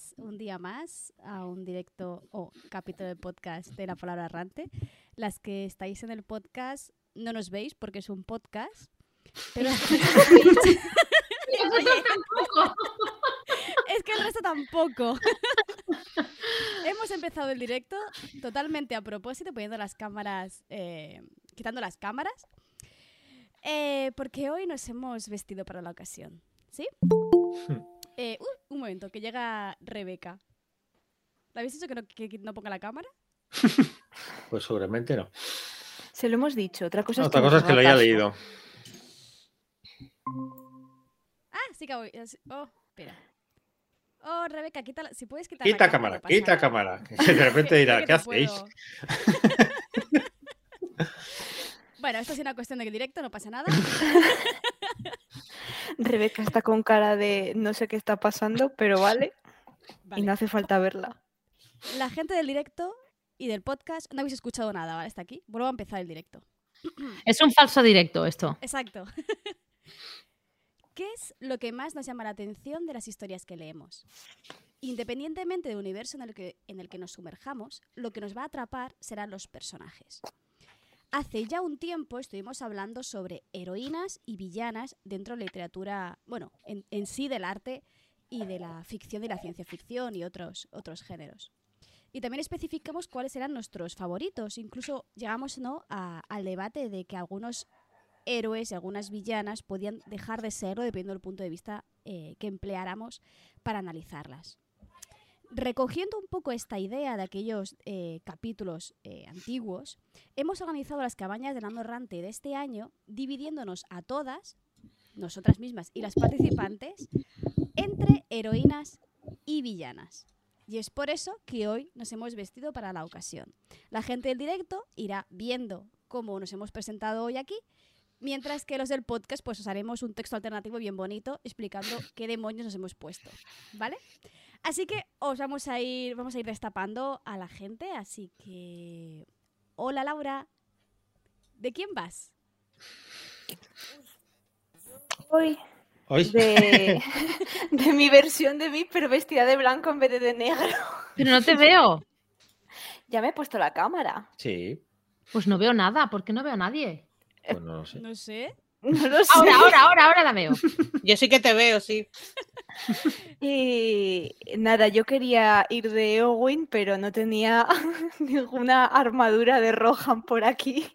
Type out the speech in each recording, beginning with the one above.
Bienvenidas un día más a un directo o capítulo de podcast de la palabra errante. Las que estáis en el podcast no nos veis porque es un podcast, pero es que el resto tampoco. Hemos empezado el directo totalmente a propósito, poniendo las cámaras, eh, quitando las cámaras, eh, porque hoy nos hemos vestido para la ocasión. ¿Sí? Eh, uh, un momento, que llega Rebeca. ¿Le habéis dicho que no, que no ponga la cámara? Pues seguramente no. Se lo hemos dicho. Otra cosa Otra es que, cosa nos es que haga lo haya leído. Ah, sí que voy. Oh, espera. Oh, Rebeca, quita la- si puedes quitar Quita la cámara, no pasa quita cámara. Que de repente dirá, ¿qué no hacéis? bueno, esto es una cuestión de que directo, no pasa nada. Rebeca está con cara de no sé qué está pasando, pero vale. Vale. Y no hace falta verla. La gente del directo y del podcast no habéis escuchado nada, ¿vale? Hasta aquí. Vuelvo a empezar el directo. Es un falso directo esto. Exacto. ¿Qué es lo que más nos llama la atención de las historias que leemos? Independientemente del universo en el que, en el que nos sumerjamos, lo que nos va a atrapar serán los personajes. Hace ya un tiempo estuvimos hablando sobre heroínas y villanas dentro de la literatura, bueno, en, sí del arte y de la ficción y la ciencia ficción y otros, otros géneros. Y también especificamos cuáles eran nuestros favoritos. Incluso llegamos ¿no? al debate de que algunos héroes y algunas villanas podían dejar de serlo dependiendo del punto de vista eh, que empleáramos para analizarlas. Recogiendo un poco esta idea de aquellos eh, capítulos eh, antiguos, hemos organizado las cabañas del Ando Errante de este año, dividiéndonos a todas, nosotras mismas y las participantes, entre heroínas y villanas. Y es por eso que hoy nos hemos vestido para la ocasión. La gente del directo irá viendo cómo nos hemos presentado hoy aquí, mientras que los del podcast pues os haremos un texto alternativo bien bonito explicando qué demonios nos hemos puesto, ¿vale? Así que os vamos a ir vamos a ir destapando a la gente, así que hola Laura. ¿De quién vas? Hoy Hoy. de, de mi versión de mí, pero vestida de blanco en vez de de negro. Pero no te veo. Ya me he puesto la cámara. Sí, Pues no veo nada. ¿Por qué no veo a nadie? pues no lo sé. No sé. No lo sé. Ahora, ahora, ahora, ahora la veo. Yo sí que te veo, sí. Y nada, yo quería ir de Eowyn, pero no tenía ninguna armadura de Rohan por aquí.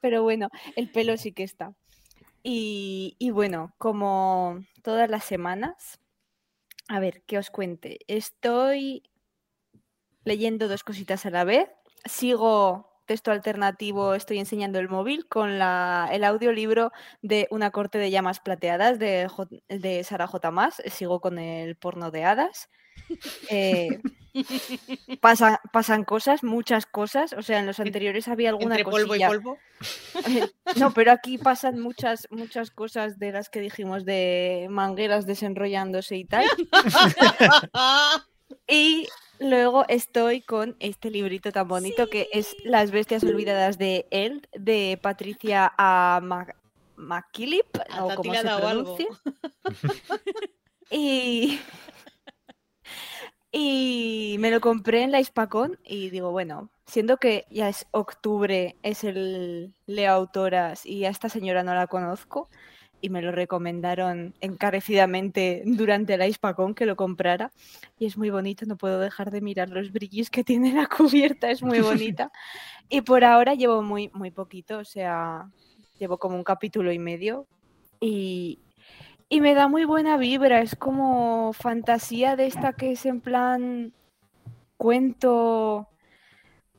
Pero bueno, el pelo sí que está. Y, y bueno, como todas las semanas, a ver, que os cuente. Estoy leyendo dos cositas a la vez. Sigo texto alternativo, estoy enseñando el móvil con la, el audiolibro de Una corte de llamas plateadas de, de Sara J. Más. Sigo con el porno de hadas. Eh, pasa- pasan cosas, muchas cosas. O sea, en los anteriores había alguna Entre polvo y polvo. No, pero aquí pasan muchas, muchas cosas de las que dijimos de mangueras desenrollándose y tal. Y luego estoy con este librito tan bonito que es. Las bestias olvidadas de él, de Patricia a Ma- McKillip, o como se pronuncie. Y, y me lo compré en la Hispacón y digo, bueno, siendo que ya es octubre, es el Leo Autoras y a esta señora no la conozco y me lo recomendaron encarecidamente durante la Hispacón que lo comprara. Y es muy bonito, no puedo dejar de mirar los brillos que tiene la cubierta, es muy bonita. y por ahora llevo muy, muy poquito, o sea, llevo como un capítulo y medio. Y, y me da muy buena vibra, es como fantasía de esta que es en plan cuento.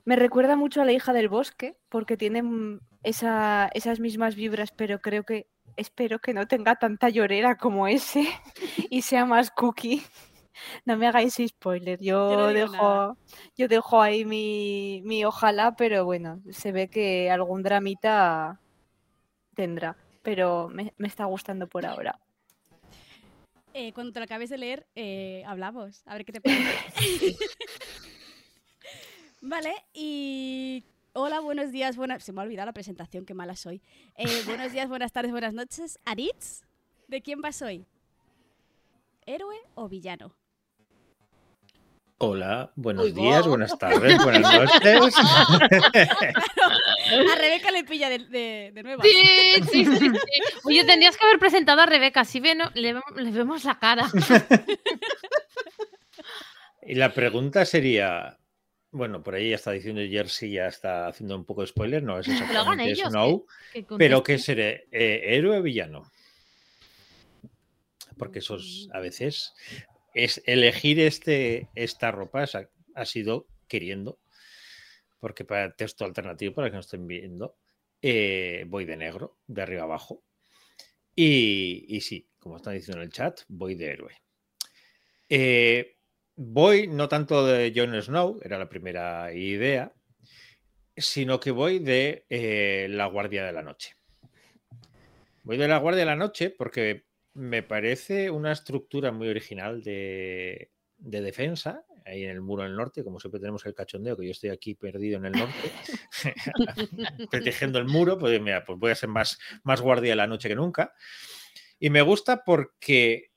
Me recuerda mucho a la hija del bosque, porque tiene esa- esas mismas vibras, pero creo que espero que no tenga tanta llorera como ese y sea más cookie. No me hagáis spoiler, yo, Yo no digo dejo, nada. yo dejo ahí mi, mi ojalá, pero bueno, se ve que algún dramita tendrá, pero me, me está gustando por ahora. Eh, cuando te lo acabes de leer, eh, hablamos. A ver qué te parece. vale, y. Hola, buenos días, buenas. Se me ha olvidado la presentación, qué mala soy. Eh, buenos días, buenas tardes, buenas noches. Aritz, ¿de quién vas hoy? ¿Héroe o villano? Hola, buenos Uy, días, buenas tardes, buenas noches. A Rebeca le pilla de, de, de nueva. Sí, sí, sí, sí. Oye, tendrías que haber presentado a Rebeca, así ve- no- le, vemos- le vemos la cara. Y la pregunta sería, bueno, por ahí ya está diciendo Jersey, ya está haciendo un poco de spoiler, no es exactamente ellos, Snow, que pero ¿qué contesten. seré? Eh, ¿Héroe o villano? Porque eso es, a veces es elegir este, esta ropa es- ha, ha sido queriendo, porque para texto alternativo, para que no estén viendo, eh, voy de negro, de arriba abajo. Y, y sí, como están diciendo en el chat, voy de héroe. Eh, voy no tanto de Jon Snow, era la primera idea, sino que voy de eh, la Guardia de la Noche. Voy de la Guardia de la Noche porque me parece una estructura muy original de, de defensa, ahí en el muro del norte, como siempre tenemos el cachondeo, que yo estoy aquí perdido en el norte, protegiendo el muro, pues mira, pues voy a ser más, más Guardia de la Noche que nunca. Y me gusta porque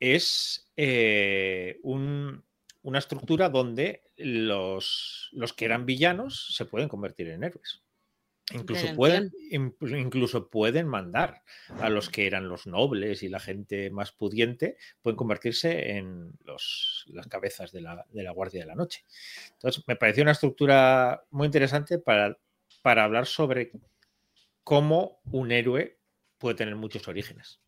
es eh, un- una estructura donde los, los que eran villanos se pueden convertir en héroes. Incluso pueden, in- incluso pueden mandar a los que eran los nobles y la gente más pudiente, pueden convertirse en los, las cabezas de la, de la Guardia de la Noche. Entonces, me pareció una estructura muy interesante para, para hablar sobre cómo un héroe puede tener muchos orígenes.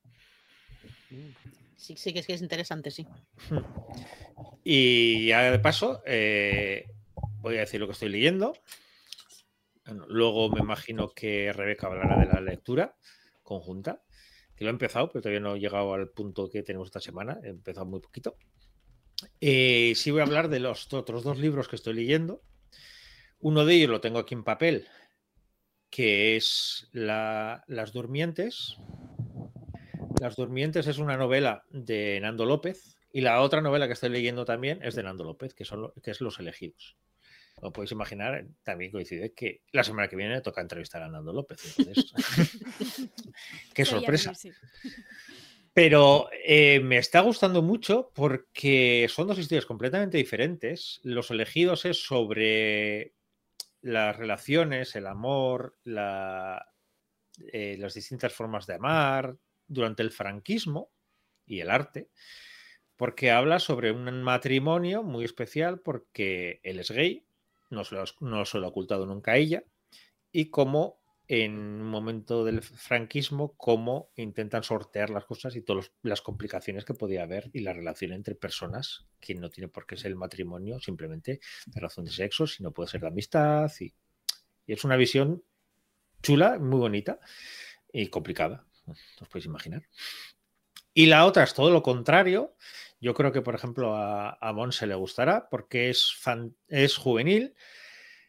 Sí, sí, que es que es interesante, sí. Y ya de paso, eh, voy a decir lo que estoy leyendo. Luego me imagino que Rebeca hablará de la lectura conjunta, que lo he empezado, pero todavía no he llegado al punto que tenemos esta semana. He empezado muy poquito. Eh, sí voy a hablar de los otros dos libros que estoy leyendo. Uno de ellos lo tengo aquí en papel, que es la- Las Durmientes. Las Durmientes es una novela de Nando López y la otra novela que estoy leyendo también es de Nando López, que, son, que es Los Elegidos. Como podéis imaginar, también coincide que la semana que viene toca entrevistar a Nando López. entonces, qué sorpresa. Pero eh, me está gustando mucho porque son dos historias completamente diferentes. Los elegidos es sobre las relaciones, el amor, la- eh, las distintas formas de amar durante el franquismo y el arte, porque habla sobre un matrimonio muy especial porque él es gay, no se lo, ha- ocultado nunca a ella, y cómo en un momento del franquismo, cómo intentan sortear las cosas y todas las complicaciones que podía haber y la relación entre personas, que no tiene por qué ser el matrimonio simplemente de razón de sexo, sino puede ser de amistad. Y es una visión chula, muy bonita y complicada, os podéis imaginar. Y la otra es todo lo contrario. Yo creo que, por ejemplo, a, a Monse le gustará porque es, es juvenil,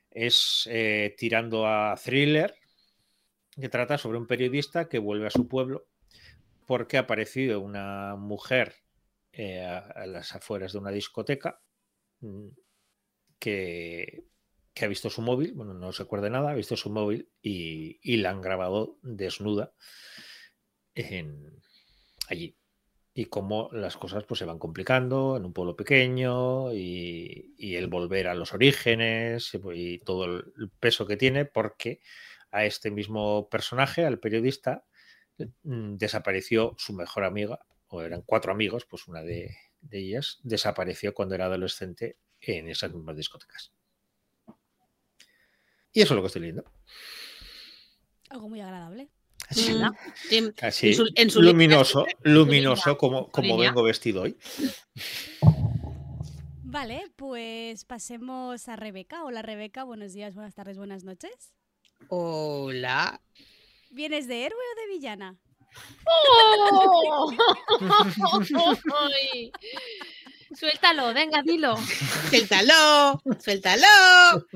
es eh, tirando a thriller, que trata sobre un periodista que vuelve a su pueblo porque ha aparecido una mujer eh, a, las afueras de una discoteca mm, que, que ha visto su móvil, bueno, no se acuerda nada, ha visto su móvil y, y la han grabado desnuda en, allí. Y cómo las cosas pues, se van complicando en un pueblo pequeño y, el volver a los orígenes y todo el peso que tiene, porque a este mismo personaje, al periodista, mm, desapareció su mejor amiga, o eran cuatro amigos, pues una de, de ellas desapareció cuando era adolescente en esas mismas discotecas. Y eso es lo que estoy leyendo. Algo muy agradable. Así, Mm, así, en su- en su línea, luminoso, luminoso como, como vengo vestido hoy. Vale, pues pasemos a Rebeca. Hola Rebeca, buenos días, buenas tardes, buenas noches. Hola. ¿Vienes de héroe o de villana? ¡Oh! Suéltalo, venga, dilo. Suéltalo, suéltalo.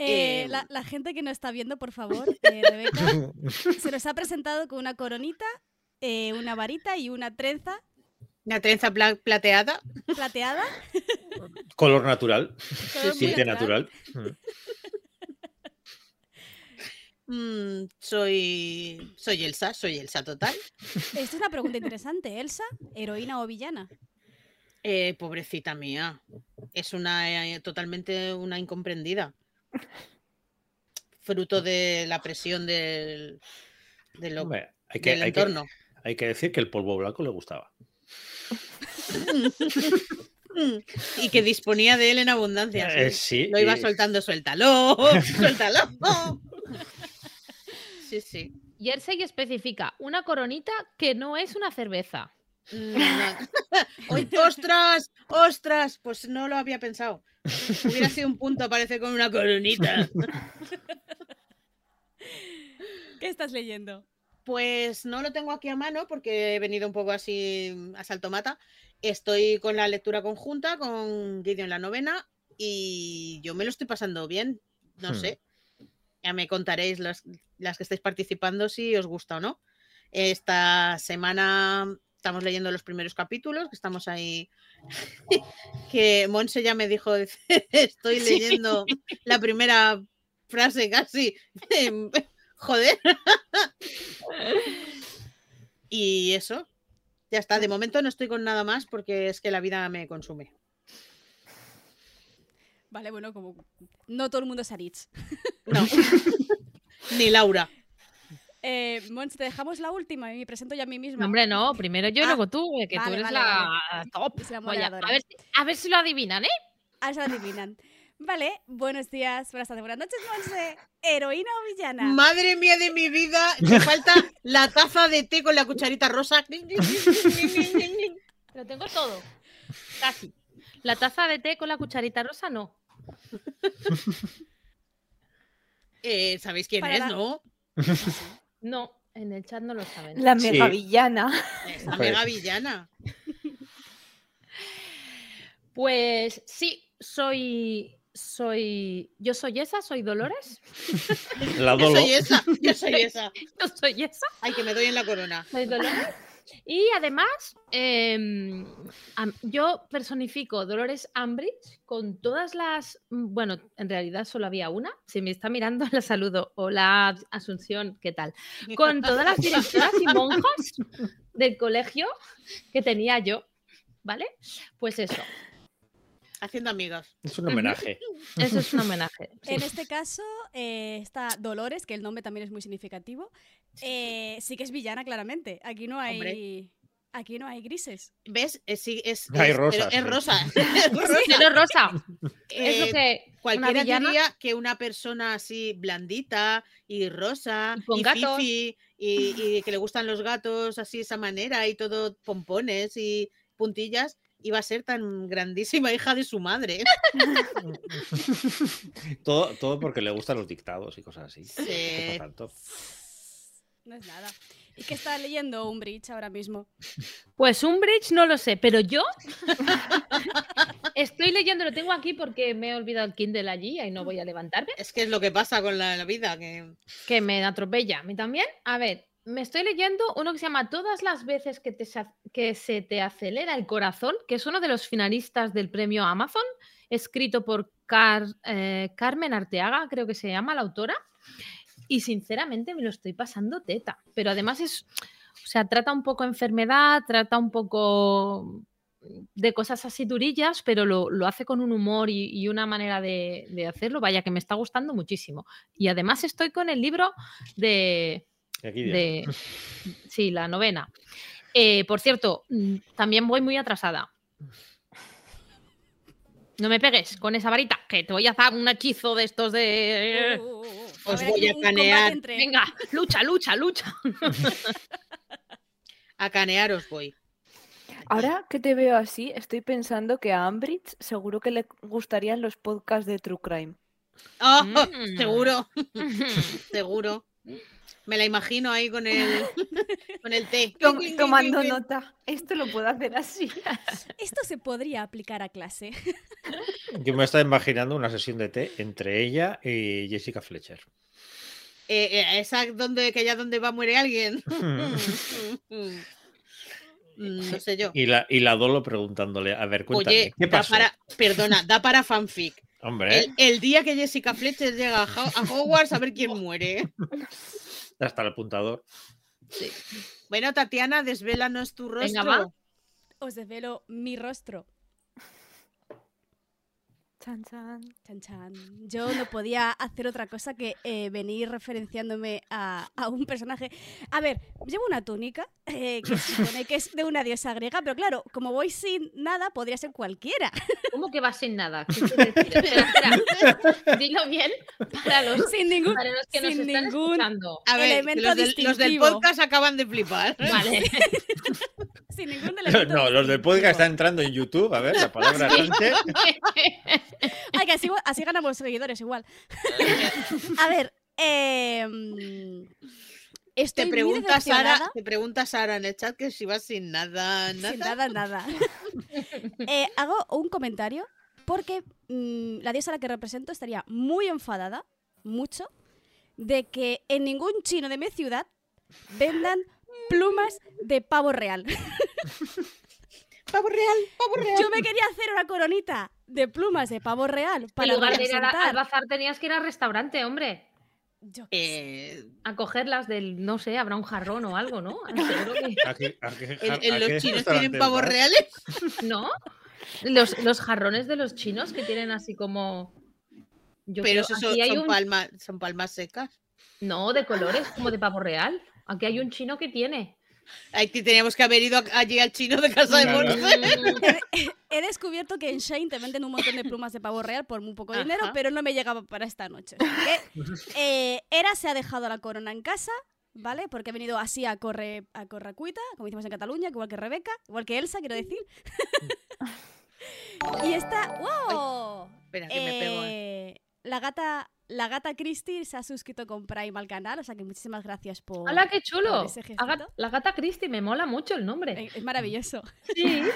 Eh, Eh, la, la gente que no está viendo, por favor, eh, Rebeca se nos ha presentado con una coronita, eh, una varita y una trenza Una trenza pla- plateada. plateada. Color natural. color Tinte natural. Mm, soy, soy Elsa, soy Elsa total. Esta es una pregunta interesante. ¿Elsa, heroína o villana? Eh, pobrecita mía. Es una eh, totalmente una incomprendida. Fruto de la presión del, de lo- Hombre, hay, que, del hay, que, entorno. hay que decir que el polvo blanco le gustaba. Y que disponía de él en abundancia. sí. Eh, sí, Lo iba y- soltando, suéltalo, suéltalo. Sí, sí. Jersey especifica una coronita que no es una cerveza. Mm, no. Oy, ¡Ostras! ¡Ostras! Pues no lo había pensado. Hubiera sido un punto, parece, con una coronita. ¿Qué estás leyendo? Pues no lo tengo aquí a mano porque he venido un poco así a saltomata. Estoy con la lectura conjunta con Gideon la novena y yo me lo estoy pasando bien. No Hmm. sé. Ya me contaréis las, las que estáis participando si os gusta o no. Esta semana estamos leyendo los primeros capítulos, que estamos ahí. que Monse ya me dijo, estoy Sí. leyendo la primera frase casi. Joder. Y eso, ya está. De momento no estoy con nada más porque es que la vida me consume. Vale, bueno, como no todo el mundo es Aritz. No. Ni Laura. Eh, Mons, te dejamos la última y me presento yo a mí misma. No, hombre, no, primero yo y Ah, luego tú, eh, que tú vale, eres vale, la top. Es la a, ver, si- a ver si lo adivinan, ¿eh? Ah, se lo adivinan. Vale, buenos días, buenas tardes, buenas noches, Monse. ¿Heroína o villana? Madre mía de mi vida, me falta la taza de té con la cucharita rosa. Lo tengo todo. Casi. La taza de té con la cucharita rosa, no. Eh, ¿Sabéis quién Para es, la- no? No, en el chat no lo saben. La Sí. mega villana. La Pues- mega villana. Pues sí, soy. Soy. Yo soy esa, soy Dolores. La Yo dolo. soy esa, yo soy esa. Yo soy esa. Ay, que me doy en la corona. Soy Dolores. Y además, em, yo personifico Dolores Ambridge con todas las. mm, Bueno, en realidad solo había una. Si me está mirando, la saludo. Hola, Asunción, ¿qué tal? Con todas las directoras y monjas del colegio que tenía yo. ¿Vale? Pues eso. Haciendo amigas. Es un homenaje. Eso es un homenaje. sí. En este caso eh, está Dolores, que el nombre también es muy significativo. Eh, sí que es villana, claramente. Aquí no hay. Hombre. Aquí no hay grises. ¿Ves? Es, sí, es, Hay es- rosas, es rosa. Es rosa. Es lo Eh, que. Cualquiera villana- diría que una persona así blandita y rosa Y con y gatos. fifi y, y que le gustan los gatos así de esa manera y todo pompones y puntillas iba a ser tan grandísima hija de su madre. todo, todo porque le gustan los dictados y cosas así. Sí. Tanto. No es nada. ¿Y qué está leyendo Umbridge ahora mismo? Pues un bridge no lo sé, pero yo estoy leyendo, lo tengo aquí porque me he olvidado el Kindle allí y no voy a levantarme, Es que es lo que pasa con la, la vida. Que... que me atropella a mí también. A ver, me estoy leyendo uno que se llama Todas las veces que, se te acelera el corazón, que es uno de los finalistas del premio Amazon, escrito por eh, Carmen Arteaga, creo que se llama la autora. Y sinceramente me lo estoy pasando teta. Pero además es, o sea, trata un poco enfermedad, trata un poco de cosas así durillas, pero lo, lo hace con un humor y, y una manera de, de hacerlo. Vaya, que me está gustando muchísimo. Y además estoy con el libro de. De sí, la novena. Eh, por cierto, mm, también voy muy atrasada. No me pegues con esa varita, que te voy a hacer un hechizo de estos de... Uh, uh, uh, uh. Os ver, voy a canear. entre- Venga, lucha, lucha, lucha. A canearos voy. Ahora que te veo así, estoy pensando que a Ambridge seguro que le gustarían los podcasts de True Crime. Oh, Mm. Seguro, seguro. Me la imagino ahí con el, con el té. Tom- tomando nota. Esto lo puedo hacer así. Esto se podría aplicar a clase. Yo me estaba imaginando una sesión de té entre ella y Jessica Fletcher. Eh, eh, esa donde, que ya donde va muere alguien. Mm, no sé yo. Y la, y la Dolo preguntándole, a ver, cuéntame, Oye, ¿qué da pasó? para, perdona, da para fanfic. Hombre, El, el día que Jessica Fletcher llega a, Ho- a Hogwarts a ver quién muere. hasta el apuntador. Bueno, Tatiana, desvélanos tu Venga, rostro. va. Os desvelo mi rostro. Chan, chan. Chan, chan. Yo no podía hacer otra cosa que eh, venir referenciándome a, a un personaje. A ver, llevo una túnica eh, que se supone que es de una diosa griega, pero claro, como voy sin nada, podría ser cualquiera. ¿Cómo que vas sin nada? ¿Qué quiere decir? Espera, espera. Dilo bien para los, sin ningún. para los que nos sin están ningún- escuchando. A ver, que Elemento los, del, los del podcast acaban de flipar. Vale. Sin ningún elemento No, los del podcast están entrando en YouTube. A ver, la palabra Sánchez. Ay, que así, así ganamos seguidores igual. A ver, eh, estoy Te muy pregunta, Sara, te pregunta Sara en el chat que si vas sin nada, nada. Sin nada, nada. Eh, hago un comentario porque mm, la diosa a la que represento estaría muy enfadada, mucho, de que en ningún chino de mi ciudad vendan plumas de pavo real. Pavo real, pavo real. Yo me quería hacer una coronita de plumas de pavo real En para lugar de ir a la- al bazar tenías que ir al restaurante, hombre. Yo qué sé. Eh, A cogerlas del, no sé, habrá un jarrón o algo, ¿no? Seguro que- ¿A qué- a qué- ¿en, en los chinos tienen pavos reales? ¿No? Los, los jarrones de los chinos que tienen así como. Yo Pero creo- esos son, aquí hay son un- palmas, son palmas secas. No, de colores, como de pavo real. Aquí hay un chino que tiene. Ahí teníamos que haber ido allí al chino de casa de. Monse. He descubierto que en Shane te venden un montón de plumas de pavo real por muy poco dinero, Ajá. pero no me llegaba para esta noche. Eh, Era se ha dejado la corona en casa, ¿vale? Porque ha venido así a corre a corracuita, como decimos en Cataluña, igual que Rebeca, igual que Elsa, quiero decir. y esta, ¡wow! Espera, que me pego. eh. Eh, la gata, la gata Christie se ha suscrito con Prime al canal, o sea que muchísimas gracias por. ¡Hala, qué chulo! la gata Christie, me mola mucho el nombre. Eh, Es maravilloso. Sí.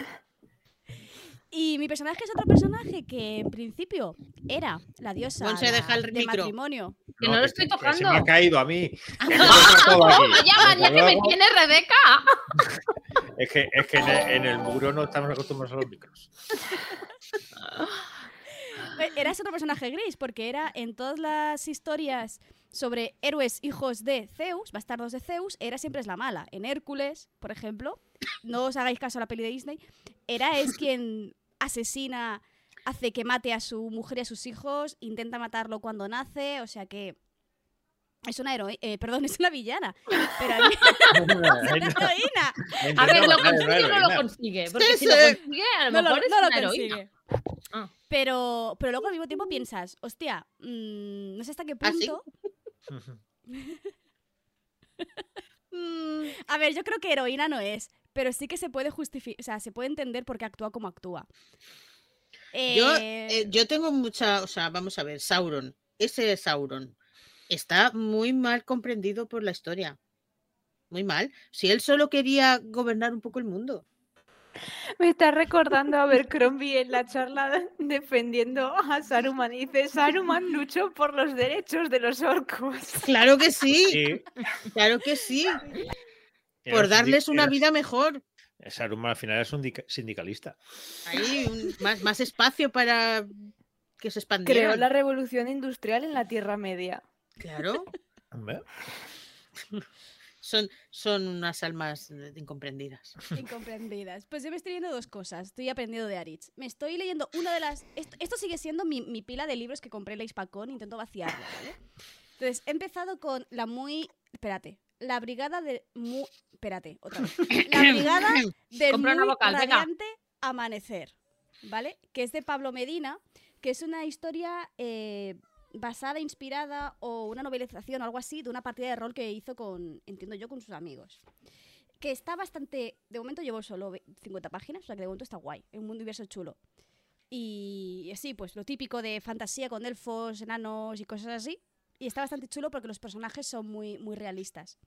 Y mi personaje es otro personaje que en principio era la diosa Monse, la- deja el del micro. matrimonio. Que no lo estoy que Se me ha tocando. caído a mí. No. Vaya manía que me tiene Rebeca. Es que, es que en, el, en el muro no estamos acostumbrados a los micros. Eh, Era ese otro personaje gris, porque era en todas las historias sobre héroes hijos de Zeus, bastardos de Zeus, era siempre es la mala. En Hércules, por ejemplo, no os hagáis caso a la peli de Disney, era es quien asesina, hace que mate a su mujer y a sus hijos, intenta matarlo cuando nace, o sea que es una heroína, perdón, es una villana, pero a mí es una heroína. A ver, ¿lo consigue o no lo consigue? Porque Sí, si lo consigue, a lo no lo, mejor es no lo una consigue. Ah. Pero, pero luego al mismo tiempo piensas, hostia, mm, no sé hasta qué ¿Ah, sí? punto. Mm, A ver, yo creo que heroína no es, pero sí que se puede justificar, o sea, se puede entender por qué actúa como actúa. Yo, Eh, eh, yo tengo mucha, o sea, vamos a ver, Sauron, ese Sauron está muy mal comprendido por la historia. Muy mal. Si él solo quería gobernar un poco el mundo. Me está recordando a ver Crombie en la charla defendiendo a Saruman. Y dice, Saruman luchó por los derechos de los orcos. Claro que sí, Sí, claro que sí. era Por darles una vida mejor. Saruman al final es un dica- sindicalista. Ahí, un- más, más espacio para que se Creó expandieran. la revolución industrial en la Tierra Media. Claro, son, son unas almas eh, incomprendidas. Incomprendidas. Pues yo me estoy leyendo dos cosas. Estoy aprendiendo de Aritz. Me estoy leyendo una de las. Esto, esto sigue siendo mi, mi pila de libros que compré en la Hispacón. Intento vaciarla, ¿vale? Entonces, he empezado con la muy. Espérate. La brigada de. Mu... Espérate, otra vez. La brigada del una muy venga. radiante amanecer. ¿Vale? Que es de Pablo Medina. Que es una historia. eh, basada, inspirada o una novelización o algo así de una partida de rol que hizo con, entiendo yo, con sus amigos. que está bastante. De momento llevo solo ve- 50 páginas, o sea que de momento está guay. Es un mundo universo chulo. Y sí, pues lo típico de fantasía con elfos, enanos y cosas así. Y está bastante chulo porque los personajes son muy, muy realistas.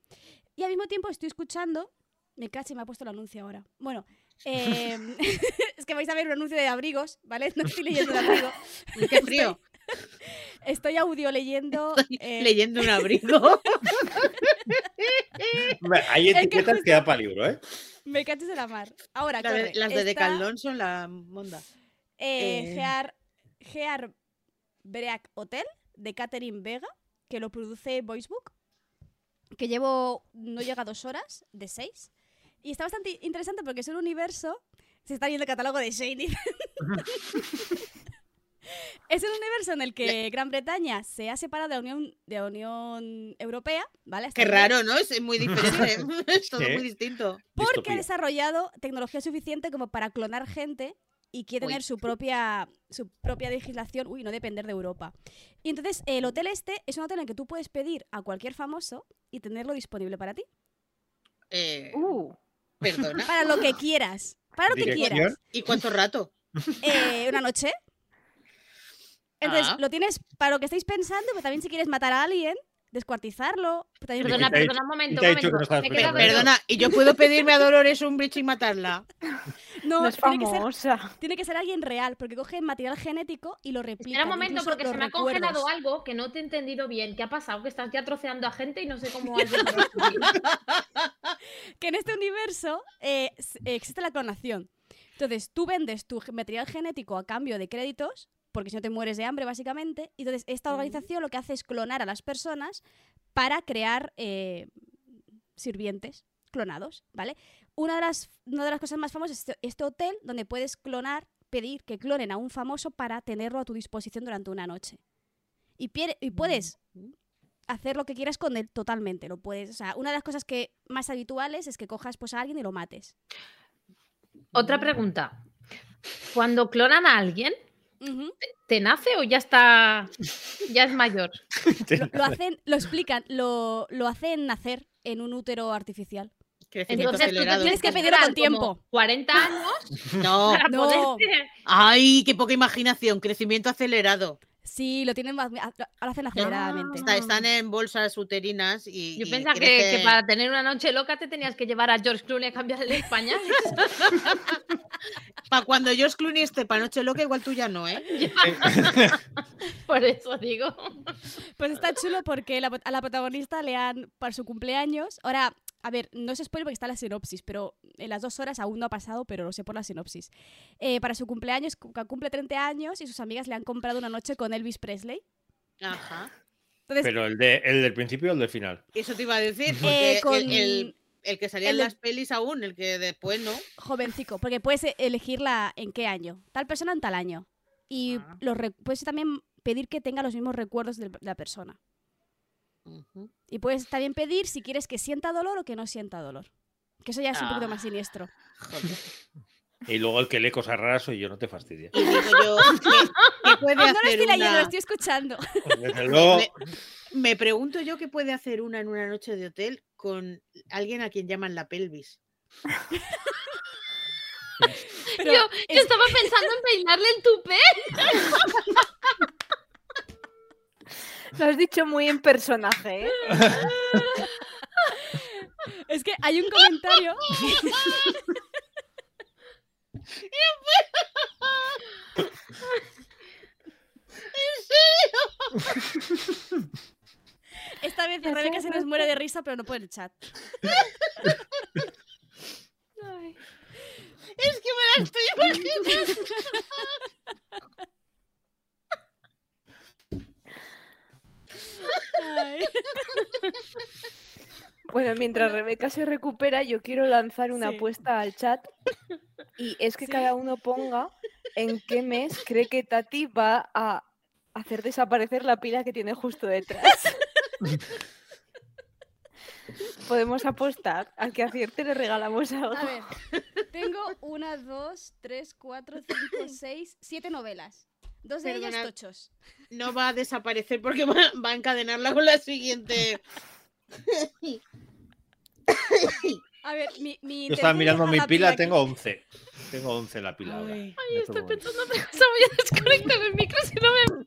Y al mismo tiempo estoy escuchando. Me caché, me ha puesto el anuncio ahora. Bueno, em, es que vais a ver un anuncio de abrigos, ¿vale? No estoy leyendo el abrigo. Qué frío. Estoy audio leyendo. eh, Leyendo un abrigo. Hay que etiquetas que da para libro, ¿eh? Me caches de la mar. Ahora, La de- las de Está, Decaldón son la monda. eh, eh, Gear, Gear Break Hotel de Catherine Vega, que lo produce Voicebook, que llevo, no llega a dos horas, de seis. Y está bastante interesante porque es un universo. Se está viendo el catálogo de Shane. es un universo en el que Gran Bretaña se ha separado de la Unión, de la Unión Europea, ¿vale? Hasta Qué raro, ¿no? Es muy diferente. es todo muy distinto. Porque ha desarrollado tecnología suficiente como para clonar gente y quiere Uy. tener su propia, su propia legislación, uy, no depender de Europa. Y entonces el hotel este es un hotel en el que tú puedes pedir a cualquier famoso y tenerlo disponible para ti. Eh, Uh, perdona. Para lo que quieras. Para lo que quieras. ¿Y cuánto rato? Eh, una noche. Entonces, Ah. lo tienes para lo que estáis pensando, pero también si quieres matar a alguien, descuartizarlo. también Perdona, dicho- perdona un momento. un no momento. Me. Perdona, ¿y yo puedo pedirme a Dolores un bridge y matarla? No, no es tiene que ser famosa. Tiene que ser alguien real, porque coge material genético y lo replica. Espera un momento, porque se me ha congelado algo que no te he entendido bien. ¿Qué ha pasado? Que estás ya troceando a gente y no sé cómo. Que en este universo eh, existe la clonación. Entonces, tú vendes tu material genético a cambio de créditos, porque si no te mueres de hambre, básicamente. Y entonces, esta organización lo que hace es clonar a las personas para crear eh, sirvientes clonados, ¿vale? Una de las, una de las cosas más famosas es este, este hotel donde puedes clonar, pedir que clonen a un famoso para tenerlo a tu disposición durante una noche. Y, puedes hacer lo que quieras con él totalmente. Lo puedes, o sea, una de las cosas que más habituales es que cojas pues a alguien y lo mates. Otra pregunta. Cuando clonan a alguien, ¿te nace o ya está. ya es mayor? lo, lo hacen, lo explican, lo, lo hacen nacer en un útero artificial. Crecimiento Entonces tú tienes que pedirlo con tiempo. 40 años No. para No. Ay, qué poca imaginación. Crecimiento acelerado. Sí, lo tienen más, ahora hacen aceleradamente. Está- están en bolsas uterinas y. Yo y pensaba que, crece- que para tener una noche loca te tenías que llevar a George Clooney a cambiarle el pañal. Pa' cuando George Clooney esté para Noche Loca, igual tú ya no, ¿eh? Por eso digo. Pues está chulo porque la- a la protagonista le han, para su cumpleaños, ahora, a ver, no es spoiler porque está la sinopsis, pero en las dos horas aún no ha pasado, pero lo sé por la sinopsis. Eh, para su cumpleaños, cu- cumple 30 años y sus amigas le han comprado una noche con Elvis Presley. Ajá. Entonces, Pero el, de, el del principio o el del final. Eso te iba a decir, eh, porque con el, el- el que salía el en de- las pelis aún, el que después no. jovencico, porque puedes elegirla en qué año. Tal persona en tal año. Y Ah. los re- puedes también pedir que tenga los mismos recuerdos de la persona. Y puedes también pedir si quieres que sienta dolor o que no sienta dolor. Que eso ya es un poquito Ah. más siniestro. Joder. Y luego el que lee cosas raras soy yo, no te fastidies. Y digo yo, ¿qué, qué puede No lo estoy leyendo, lo estoy escuchando. Desde luego, Me, me pregunto yo qué puede hacer una en una noche de hotel con alguien a quien llaman la pelvis. Pero yo, yo es- estaba pensando en peinarle el tupé. Lo has dicho muy en personaje, ¿eh? Es que hay un comentario. Esta vez Rebeca se nos muere de risa, pero no por el chat. Es que me la estoy imaginando. Bueno, mientras Rebeca se recupera, yo quiero lanzar una Sí. apuesta al chat. Y es que Sí. cada uno ponga en qué mes cree que Tati va a hacer desaparecer la pila que tiene justo detrás. Podemos apostar. Al que acierte le regalamos algo. A ver, tengo una, dos, tres, cuatro, cinco, seis, siete novelas. Dos de ellas Perdonad. tochos. No va a desaparecer porque va, va a encadenarla con la siguiente. A ver, mi, mi Yo estaba mirando mi la pila, aquí. tengo 11. Tengo 11 en la pila ahora. Ay. en estos estoy pensando cosa. Voy a desconectar el micro si no me.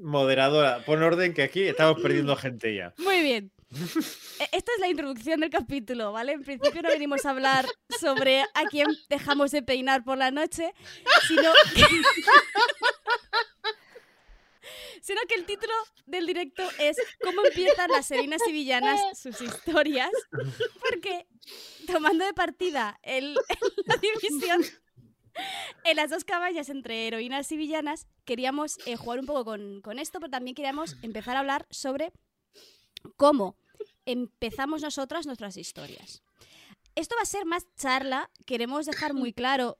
Moderadora, pon orden que aquí estamos perdiendo gente ya. Muy bien. E- Esta es la introducción del capítulo, ¿vale? En principio no venimos a hablar sobre a quién dejamos de peinar por la noche, sino que, el título del directo es ¿Cómo empiezan las heroínas y villanas sus historias? Porque tomando de partida la división en las dos caballas entre heroínas y villanas, queríamos eh, jugar un poco con esto, pero también queríamos empezar a hablar sobre cómo empezamos nosotras nuestras historias. Esto va a ser más charla, queremos dejar muy claro,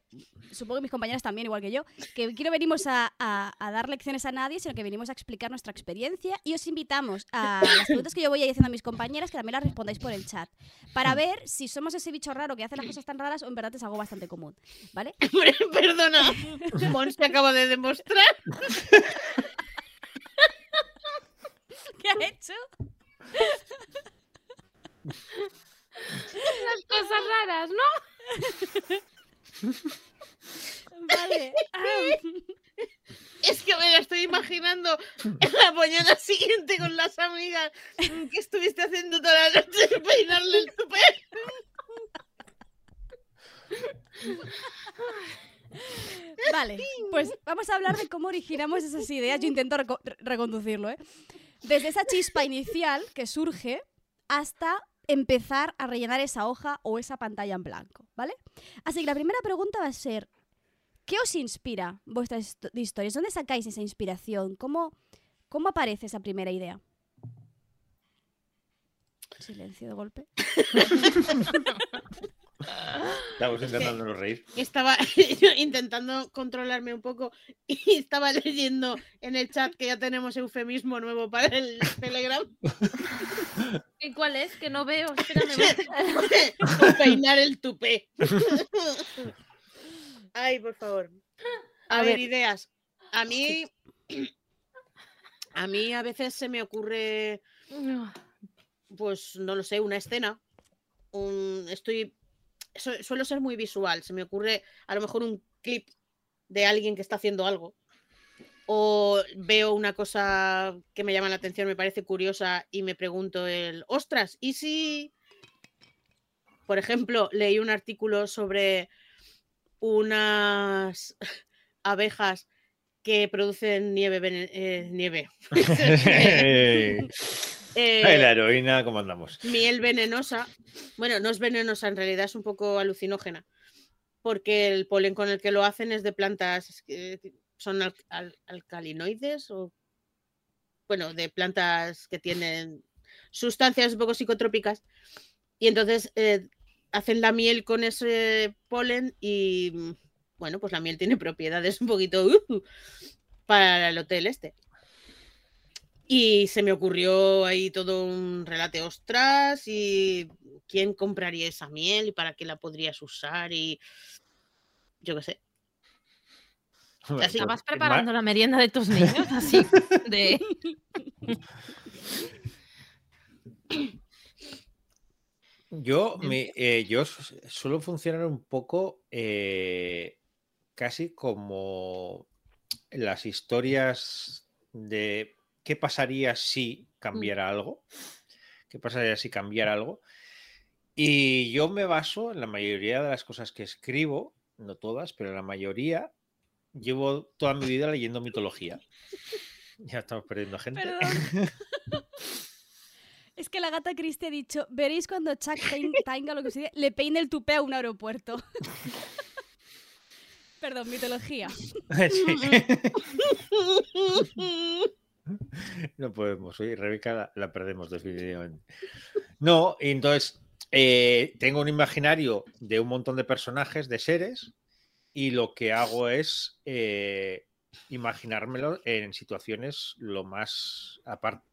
supongo que mis compañeras también, igual que yo, que no venimos a, a- a dar lecciones a nadie, sino que venimos a explicar nuestra experiencia y os invitamos a las preguntas que yo voy a ir haciendo a mis compañeras que también las respondáis por el chat, para ver si somos ese bicho raro que hace las cosas tan raras o en verdad es algo bastante común, ¿vale? Perdona, te acaba de demostrar. ¿Qué ha hecho? Cosas raras, ¿no? Vale. Es que me la estoy imaginando la mañana siguiente con las amigas que estuviste haciendo toda la noche peinarle el tupé. Vale, pues vamos a hablar de cómo originamos esas ideas. Yo intento reco- re- reconducirlo, ¿eh? Desde esa chispa inicial que surge hasta empezar a rellenar esa hoja o esa pantalla en blanco, ¿vale? Así que la primera pregunta va a ser, ¿qué os inspira vuestras histo- historias? ¿Dónde sacáis esa inspiración? ¿Cómo, cómo aparece esa primera idea? Silencio de golpe. Estamos intentando no reír. Estaba intentando controlarme un poco y estaba leyendo en el chat que ya tenemos eufemismo nuevo para el Telegram. ¿Y cuál es? Que no veo. Espérame. voy- peinar el tupé. Ay, por favor. A, A ver, ver. ideas. A mí. A mí a veces se me ocurre, pues, no lo sé, una escena. Un, estoy. Su- suelo ser muy visual. Se me ocurre a lo mejor un clip de alguien que está haciendo algo. O veo una cosa que me llama la atención, me parece curiosa y me pregunto el, ostras, ¿y si por ejemplo, leí un artículo sobre unas abejas que producen nieve, eh, nieve. Eh, la heroína, ¿cómo andamos? miel venenosa. Bueno, no es venenosa, en realidad es un poco alucinógena. Porque el polen con el que lo hacen es de plantas que son al- al- alcalinoides o bueno, de plantas que tienen sustancias un poco psicotrópicas. Y entonces eh, hacen la miel con ese polen y bueno, pues la miel tiene propiedades un poquito uh, para el hotel este. Y se me ocurrió ahí todo un relate ostras y quién compraría esa miel y para qué la podrías usar y yo qué sé. Bueno, Así- pues, ¿Estabas ma- preparando la merienda de tus niños? Así. De... Yo, me, eh, yo su- suelo funcionar un poco eh, casi como las historias de qué pasaría si cambiara algo. ¿Qué pasaría si cambiara algo? Y yo me baso en la mayoría de las cosas que escribo, no todas, pero la mayoría, llevo toda mi vida leyendo mitología. Ya estamos perdiendo gente. Es que la gata Christie ha dicho, veréis cuando Chuck tenga lo que se le peine el tupé a un aeropuerto. Perdón, mitología. Sí. No podemos, oye, Rebeca la, perdemos definitivamente. No, entonces eh, tengo un imaginario de un montón de personajes, de seres, y lo que hago es eh, imaginármelo en situaciones lo más apar-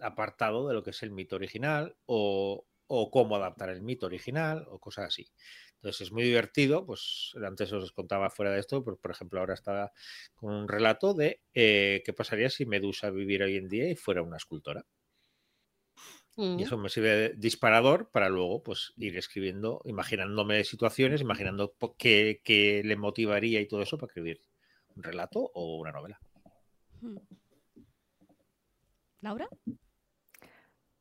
apartado de lo que es el mito original o cómo adaptar el mito original o cosas así. Entonces es muy divertido, pues antes os contaba fuera de esto, pues, por ejemplo ahora está con un relato de eh, qué pasaría si Medusa viviera hoy en día y fuera una escultora. Mm. Y eso me sirve de disparador para luego pues ir escribiendo, imaginándome situaciones, imaginando qué, qué le motivaría y todo eso para escribir un relato o una novela. Hmm. ¿Laura?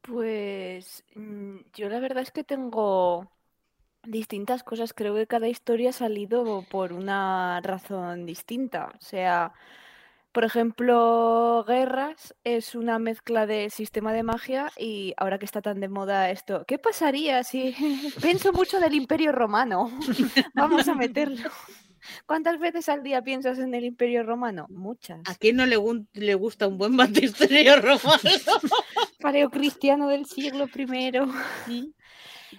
Pues mm, yo la verdad es que tengo distintas cosas. Creo que cada historia ha salido por una razón distinta. O sea, por ejemplo, Guerras es una mezcla de sistema de magia y ahora que está tan de moda esto, ¿qué pasaría si pienso mucho del Imperio Romano? Vamos a meterlo. ¿Cuántas veces al día piensas en el Imperio Romano? Muchas. ¿A quién no le, le gusta un buen batisterio romano? Paleocristiano del siglo I.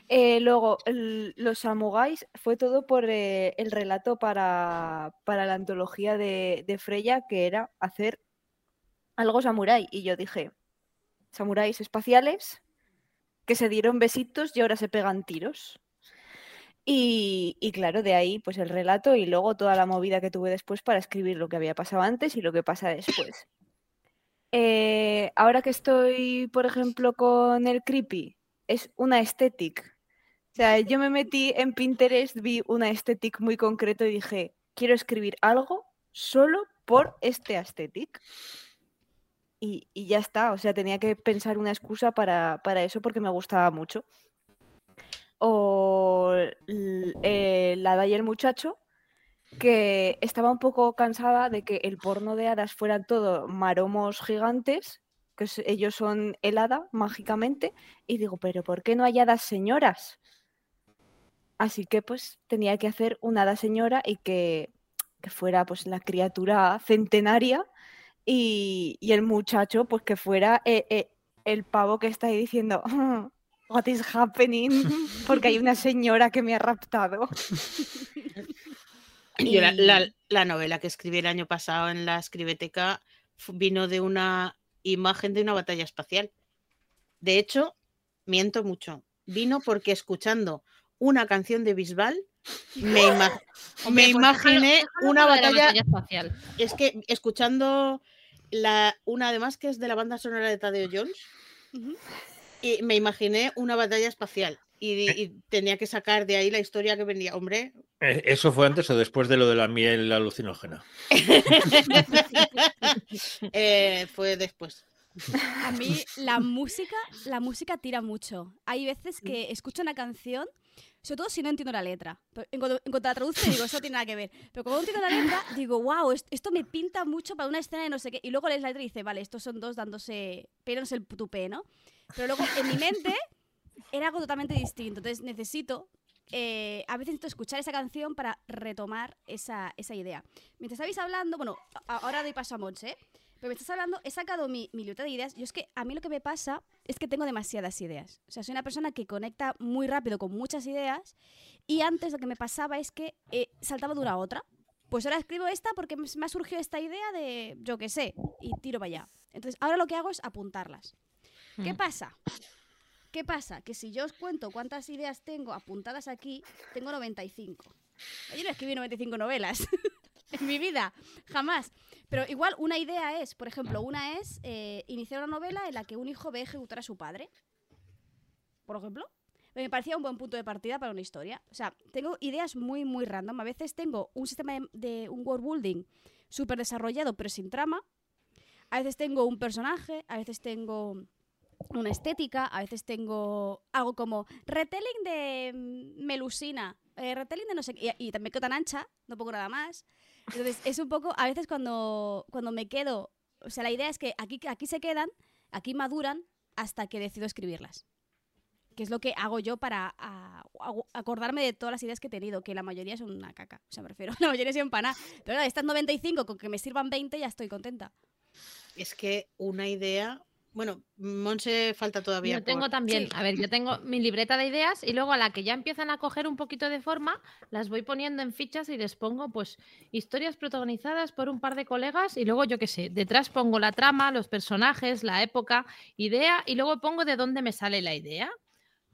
Eh, luego, los samuráis fue todo por eh, el relato para, para la antología de, Freya, que era hacer algo samurái. Y yo dije, samuráis espaciales que se dieron besitos y ahora se pegan tiros. Y, y claro, de ahí pues el relato y luego toda la movida que tuve después para escribir lo que había pasado antes y lo que pasa después. Eh, ahora que estoy, por ejemplo, con el creepy, es una aesthetic. O sea, yo me metí en Pinterest, vi una aesthetic muy concreto y dije, quiero escribir algo solo por este aesthetic. Y, y ya está, o sea, tenía que pensar una excusa para, para eso porque me gustaba mucho. O eh, la de ayer muchacho, que estaba un poco cansada de que el porno de hadas fueran todo maromos gigantes, que ellos son el hada mágicamente, y digo, pero ¿por qué no hay hadas señoras? Así que pues tenía que hacer una hada señora y que, que fuera pues la criatura centenaria y, y el muchacho pues que fuera eh, eh, el pavo que está ahí diciendo What is happening? Porque hay una señora que me ha raptado. Yo la, la- novela que escribí el año pasado en la escribeteca vino de una imagen de una batalla espacial. De hecho, miento mucho. Vino porque escuchando una canción de Bisbal me, ima- Hombre, me pues imaginé déjalo una batalla. espacial. Es que escuchando la, una además que es de la banda sonora de Tadeo Jones, y me imaginé una batalla espacial. Y, y tenía que sacar de ahí la historia que venía. Hombre, Eh, ¿Eso fue antes o después de lo de la miel alucinógena? eh, fue después. A mí la música, la música tira mucho. Hay veces Mm. que escucho una canción, sobre todo si no entiendo la letra. Pero En cuanto, en cuanto la traduzco digo, eso tiene nada que ver. Pero cuando entiendo la letra, digo, wow, esto me pinta mucho para una escena de no sé qué. Y luego lees la letra y dices, vale, estos son dos dándose, pegándose el tupé, ¿no? Pero luego en mi mente era algo totalmente distinto. Entonces necesito, eh, a veces necesito escuchar esa canción para retomar esa, esa idea. Mientras estabais hablando, bueno, a- ahora doy paso a Monse, ¿eh? Pero me estás hablando, he sacado mi, mi de ideas. Yo es que a mí lo que me pasa es que tengo demasiadas ideas. O sea, soy una persona que conecta muy rápido con muchas ideas. Y antes lo que me pasaba es que eh, saltaba de una a otra. Pues ahora escribo esta porque me me ha surgido esta idea de, yo qué sé, y tiro para allá. Entonces, ahora lo que hago es apuntarlas. ¿Qué Mm. pasa? ¿Qué pasa? Que si yo os cuento cuántas ideas tengo apuntadas aquí, tengo 95. Yo no escribí 95 novelas en mi vida, jamás. Pero igual una idea es, por ejemplo, una es eh, iniciar una novela en la que un hijo ve ejecutar a su padre. Por ejemplo. Me parecía un buen punto de partida para una historia. O sea, tengo ideas muy, muy random. A veces tengo un sistema de, de un world building súper desarrollado, pero sin trama. A veces tengo un personaje, a veces tengo una estética, a veces tengo algo como retelling de Melusina, eh, retelling de no sé qué, y, y también quedo tan ancha, no pongo nada más. Entonces, es un poco, a veces cuando, cuando me quedo, o sea, la idea es que aquí, aquí se quedan, aquí maduran hasta que decido escribirlas. Que es lo que hago yo para acordarme de todas las ideas que he tenido, que la mayoría son una caca. O sea, me refiero, la mayoría son empanadas. Pero nada, estas 95, con que me sirvan 20 ya estoy contenta. Es que una idea. Bueno, Monse falta todavía. Yo tengo por- también, Sí. a ver, yo tengo mi libreta de ideas y luego a la que ya empiezan a coger un poquito de forma, las voy poniendo en fichas y les pongo pues historias protagonizadas por un par de colegas y luego yo qué sé, detrás pongo la trama, los personajes, la época, idea y luego pongo de dónde me sale la idea.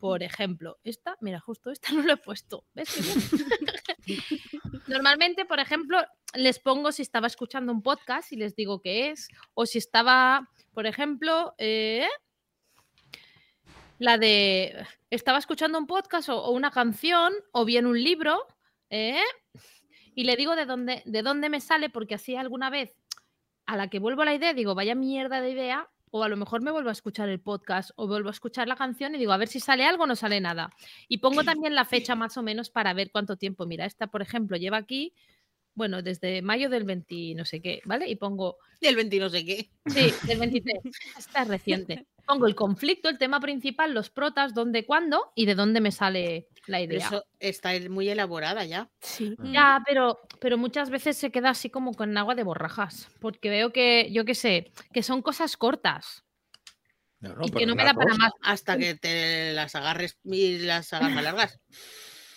Por ejemplo, esta, mira, justo esta no lo he puesto. ¿Ves? Normalmente, por ejemplo, les pongo si estaba escuchando un podcast y les digo qué es, o si estaba, por ejemplo, eh, la de estaba escuchando un podcast o, una canción o bien un libro, ¿eh? y le digo de dónde, de dónde me sale, porque así alguna vez a la que vuelvo a la idea digo, vaya mierda de idea, o a lo mejor me vuelvo a escuchar el podcast o vuelvo a escuchar la canción y digo, a ver si sale algo o no sale nada. Y pongo también la fecha más o menos para ver cuánto tiempo. Mira, esta, por ejemplo, lleva aquí, bueno, desde mayo del 20 no sé qué, ¿vale? Y pongo, Y el 20 no sé qué. sí, del 23, esta es reciente. Pongo el conflicto, el tema principal, los protas, dónde, cuándo y de dónde me sale la idea. eso está muy elaborada ya. Sí. Mm. Ya, pero, pero muchas veces se queda así como con agua de borrajas, porque veo que, yo qué sé, que son cosas cortas No, y pero que no me da para más. Hasta que te las agarres y las hagas más largas.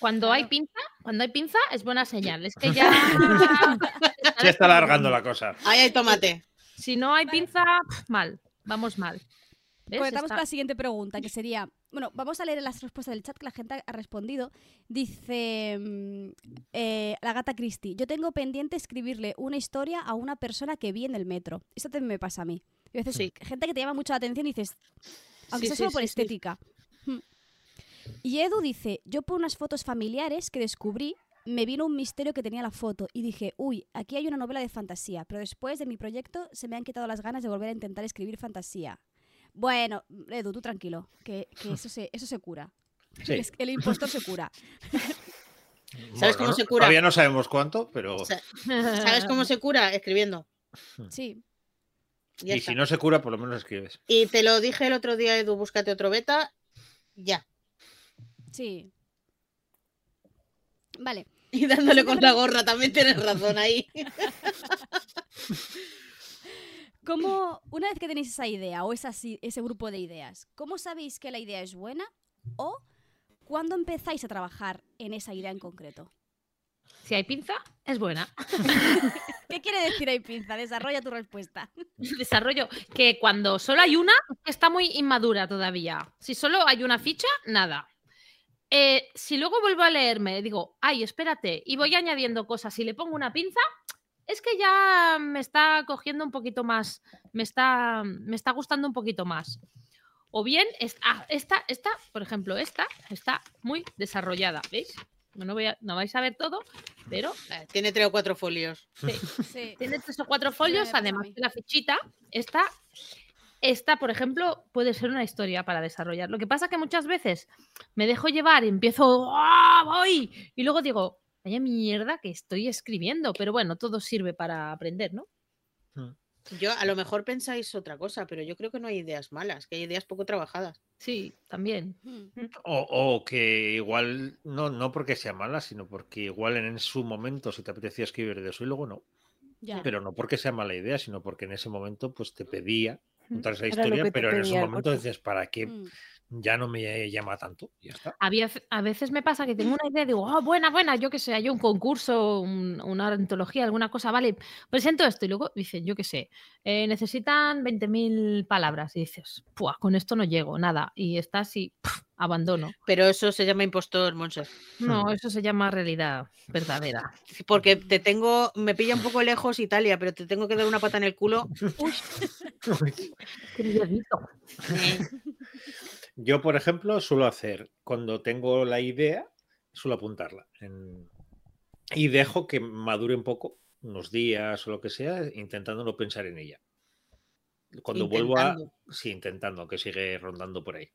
Cuando hay pinza, cuando hay pinza es buena señal. Es que ya Se está alargando la cosa. Ahí hay tomate. Si no hay pinza, mal, vamos mal. Conectamos Está- con la siguiente pregunta, que sería, bueno, vamos a leer las respuestas del chat que la gente ha respondido. Dice mm, eh, la gata Christie, yo tengo pendiente escribirle una historia a una persona que vi en el metro. Esto también me pasa a mí. Y a veces Sí. gente que te llama mucho la atención y dices, aunque Sí, sea sí, solo por sí, sí. estética. Y Edu dice, yo por unas fotos familiares que descubrí, me vino un misterio que tenía la foto y dije, uy, aquí hay una novela de fantasía, pero después de mi proyecto se me han quitado las ganas de volver a intentar escribir fantasía. Bueno, Edu, tú tranquilo, que, que eso, se, eso se cura. Sí. El impostor se cura. ¿Sabes cómo no- se cura? Todavía no sabemos cuánto, pero. Sa- ¿Sabes cómo se cura? Escribiendo. Sí. Ya y está. si no se cura, por lo menos escribes. Y te lo dije el otro día, Edu, búscate otro beta. Ya. Sí. Vale. Y dándole con la gorra, también tienes razón ahí. ¿Cómo, una vez que tenéis esa idea o esa si- ese grupo de ideas, ¿cómo sabéis que la idea es buena? ¿O cuándo empezáis a trabajar en esa idea en concreto? Si hay pinza, es buena. ¿Qué quiere decir ahí, pinza? Desarrolla tu respuesta. Desarrollo. Que cuando solo hay una, está muy inmadura todavía. Si solo hay una ficha, nada. Eh, si luego vuelvo a leerme, digo, ay, espérate, y voy añadiendo cosas y le pongo una pinza, es que ya me está cogiendo un poquito más, me está, me está gustando un poquito más. O bien, ah, esta, esta, por ejemplo, esta está muy desarrollada, ¿veis? No, voy a- no vais a ver todo, pero Tiene tres o cuatro folios. sí, Sí. tiene tres o cuatro folios, además de la fichita. Esta, esta, por ejemplo, puede ser una historia para desarrollar. Lo que pasa que muchas veces me dejo llevar y empiezo, ¡ah, voy! Y luego digo, vaya mierda que estoy escribiendo. Pero bueno, todo sirve para aprender, ¿no? Yo a lo mejor pensáis otra cosa, pero yo creo que no hay ideas malas, que hay ideas poco trabajadas. Sí, también. Hmm. O, o que igual, no, no porque sea mala, sino porque igual en su momento, si te apetecía escribir de eso y luego no. Ya. Pero no porque sea mala idea, sino porque en ese momento pues te pedía contar esa historia, pero en ese pedía el momento cuerpo. dices, ¿para qué Mm. ya no me llama tanto? Ya está. Había, a veces me pasa que tengo una idea y digo, oh, buena, buena, yo qué sé, hay un concurso, un- una antología, alguna cosa, vale, presento esto. Y luego dicen, yo qué sé, eh, necesitan 20.000 palabras. Y dices, Puah, con esto no llego, nada. Y estás y pf, abandono. Pero eso se llama impostor, Monse. No, eso se llama realidad verdadera. Porque te tengo, me pilla un poco lejos Italia, pero te tengo que dar una pata en el culo. Eh, Yo, por ejemplo, suelo hacer, cuando tengo la idea, suelo apuntarla. en- Y dejo que madure un poco, unos días o lo que sea, intentando no pensar en ella. Cuando vuelvo a... Intentando. Sí, intentando, que sigue rondando por ahí.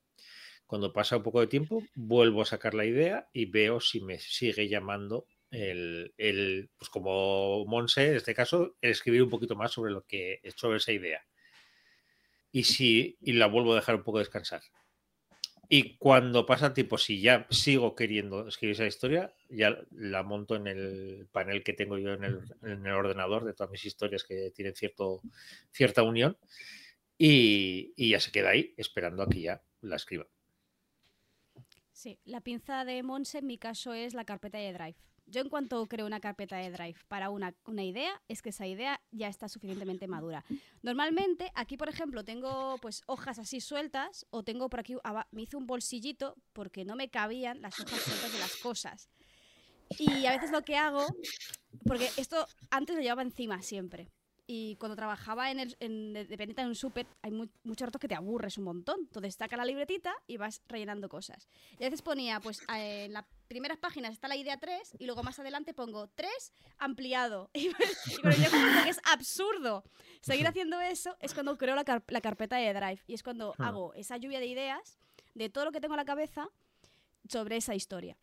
Cuando pasa un poco de tiempo, vuelvo a sacar la idea y veo si me sigue llamando el, el pues como Monse, en este caso, el escribir un poquito más sobre lo que sobre esa idea. Y si y la vuelvo a dejar un poco descansar. Y cuando pasa tiempo, si ya sigo queriendo escribir esa historia, ya la monto en el panel que tengo yo en el, en el ordenador de todas mis historias que tienen cierto, cierta unión y, y ya se queda ahí esperando a que ya la escriba. Sí, la pinza de Monse en mi caso es la carpeta de Drive. Yo en cuanto creo una carpeta de Drive para una, una idea, es que esa idea ya está suficientemente madura. Normalmente, aquí por ejemplo, tengo pues hojas así sueltas o tengo por aquí, me hice un bolsillito porque no me cabían las hojas sueltas de las cosas. Y a veces lo que hago, porque esto antes lo llevaba encima siempre. Y cuando trabajaba en el, en, de dependiente en un súper, hay mu- muchos ratos que te aburres un montón. Entonces saca la libretita y vas rellenando cosas. Y a veces ponía, pues en las primeras páginas está la idea 3 y luego más adelante pongo 3 ampliado. Y, y cuando yo como que es absurdo seguir haciendo eso, es cuando creo la, car- la carpeta de Drive. Y es cuando Hmm. hago esa lluvia de ideas de todo lo que tengo en la cabeza sobre esa historia.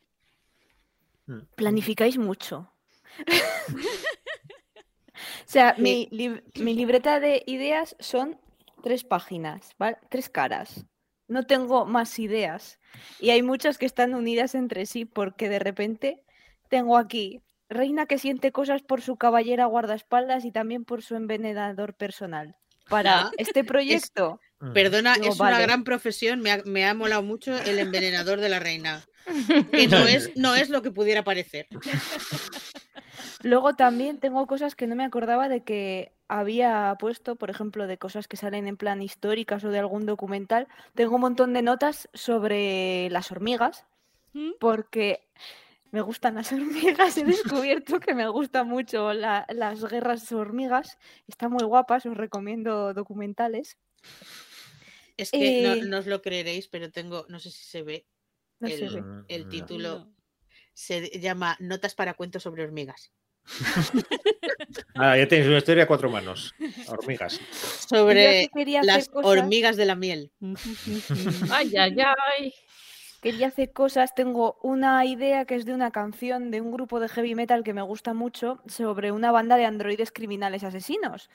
Planificáis mucho. o sea, mi, lib- mi libreta de ideas son tres páginas, ¿vale? Tres caras. No tengo más ideas. Y hay muchas que están unidas entre sí porque de repente tengo aquí reina que siente cosas por su caballera guardaespaldas y también por su envenenador personal. Para Ah, este proyecto, Mm. Perdona, Digo, es una gran profesión. Me ha, me ha molado mucho el envenenador de la reina. Que no es, no es lo que pudiera parecer. Luego también tengo cosas que no me acordaba de que había puesto, por ejemplo, de cosas que salen en plan históricas o de algún documental. Tengo un montón de notas sobre las hormigas, ¿Mm? porque me gustan las hormigas. He descubierto que me gustan mucho la- las guerras hormigas. Están muy guapas, os recomiendo documentales. Es que no, Eh, no os lo creeréis, pero tengo, no sé si se ve, No se El- ve. Mm, el no. título No. se llama Notas para cuentos sobre hormigas. Ah, ya tenéis una historia a cuatro manos. Hormigas. Sobre las cosas- hormigas de la miel. Ay, ay, ay. quería hacer cosas. Tengo una idea que es de una canción de un grupo de heavy metal que me gusta mucho sobre una banda de androides criminales asesinos.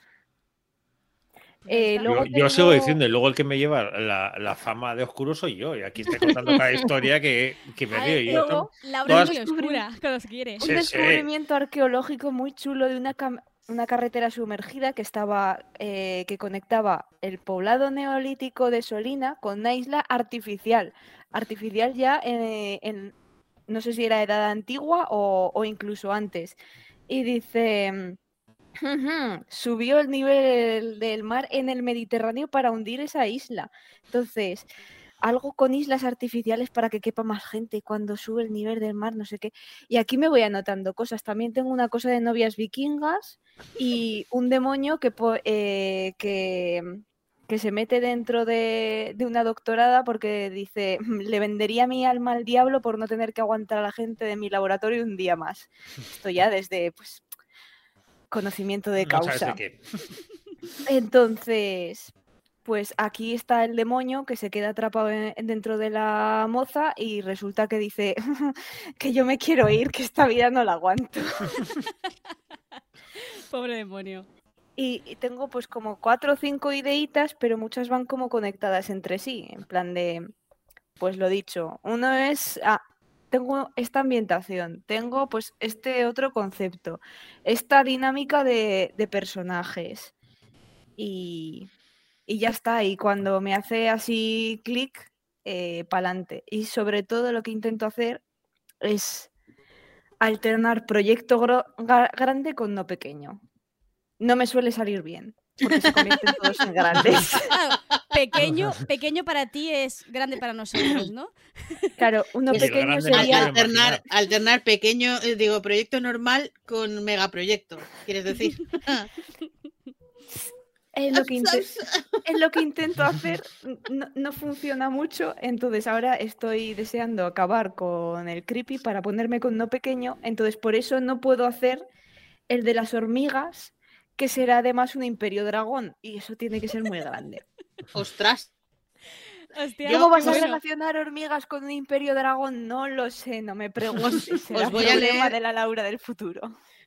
Eh, luego Yo, yo sigo diciendo, y luego el que me lleva la, la fama de oscuro soy yo. Y aquí estoy contando cada historia que, que me y yo luego- Laura Todas- es muy oscura cuando se quiere. Un Sí, sí. descubrimiento arqueológico muy chulo de una, cam- una carretera sumergida que estaba eh, que conectaba el poblado neolítico de Solina con una isla artificial. Artificial ya eh, en, no sé si era edad antigua o, o incluso antes. Y dice, "Ujú, subió el nivel del mar en el Mediterráneo para hundir esa isla. Entonces, algo con islas artificiales para que quepa más gente cuando sube el nivel del mar, no sé qué. Y aquí me voy anotando cosas. También tengo una cosa de novias vikingas y un demonio que, eh, que, se mete dentro de, de una doctorada porque dice, le vendería mi alma al diablo por no tener que aguantar a la gente de mi laboratorio un día más. Esto ya desde pues, conocimiento de no sabes de causa. qué. Entonces, pues aquí está el demonio que se queda atrapado en- dentro de la moza y resulta que dice que yo me quiero ir, que esta vida no la aguanto. Pobre demonio. Y, y tengo pues como cuatro o cinco ideitas, pero muchas van como conectadas entre sí, en plan de, pues lo dicho, uno es, ah, tengo esta ambientación, tengo pues este otro concepto, esta dinámica de, personajes y, y ya está, y cuando me hace así clic, eh, pa'lante. Y sobre todo lo que intento hacer es alternar proyecto grande con no pequeño. No me suele salir bien, porque se convierten todos en grandes. Claro, pequeño, pequeño para ti es grande para nosotros, ¿no? Claro, uno pequeño sería... alternar, pequeño, eh, digo, proyecto normal con megaproyecto, ¿quieres decir? Es lo que, inte- es lo que intento hacer, no, no funciona mucho, entonces ahora estoy deseando acabar con el creepy para ponerme con no pequeño, entonces por eso no puedo hacer el de las hormigas, que será además un imperio dragón, y eso tiene que ser muy grande. Ostras, Hostia, ¿Cómo vas a relacionar hormigas con un imperio dragón? No lo sé, no me preguntes. será os voy a problema leer- de la Laura del futuro.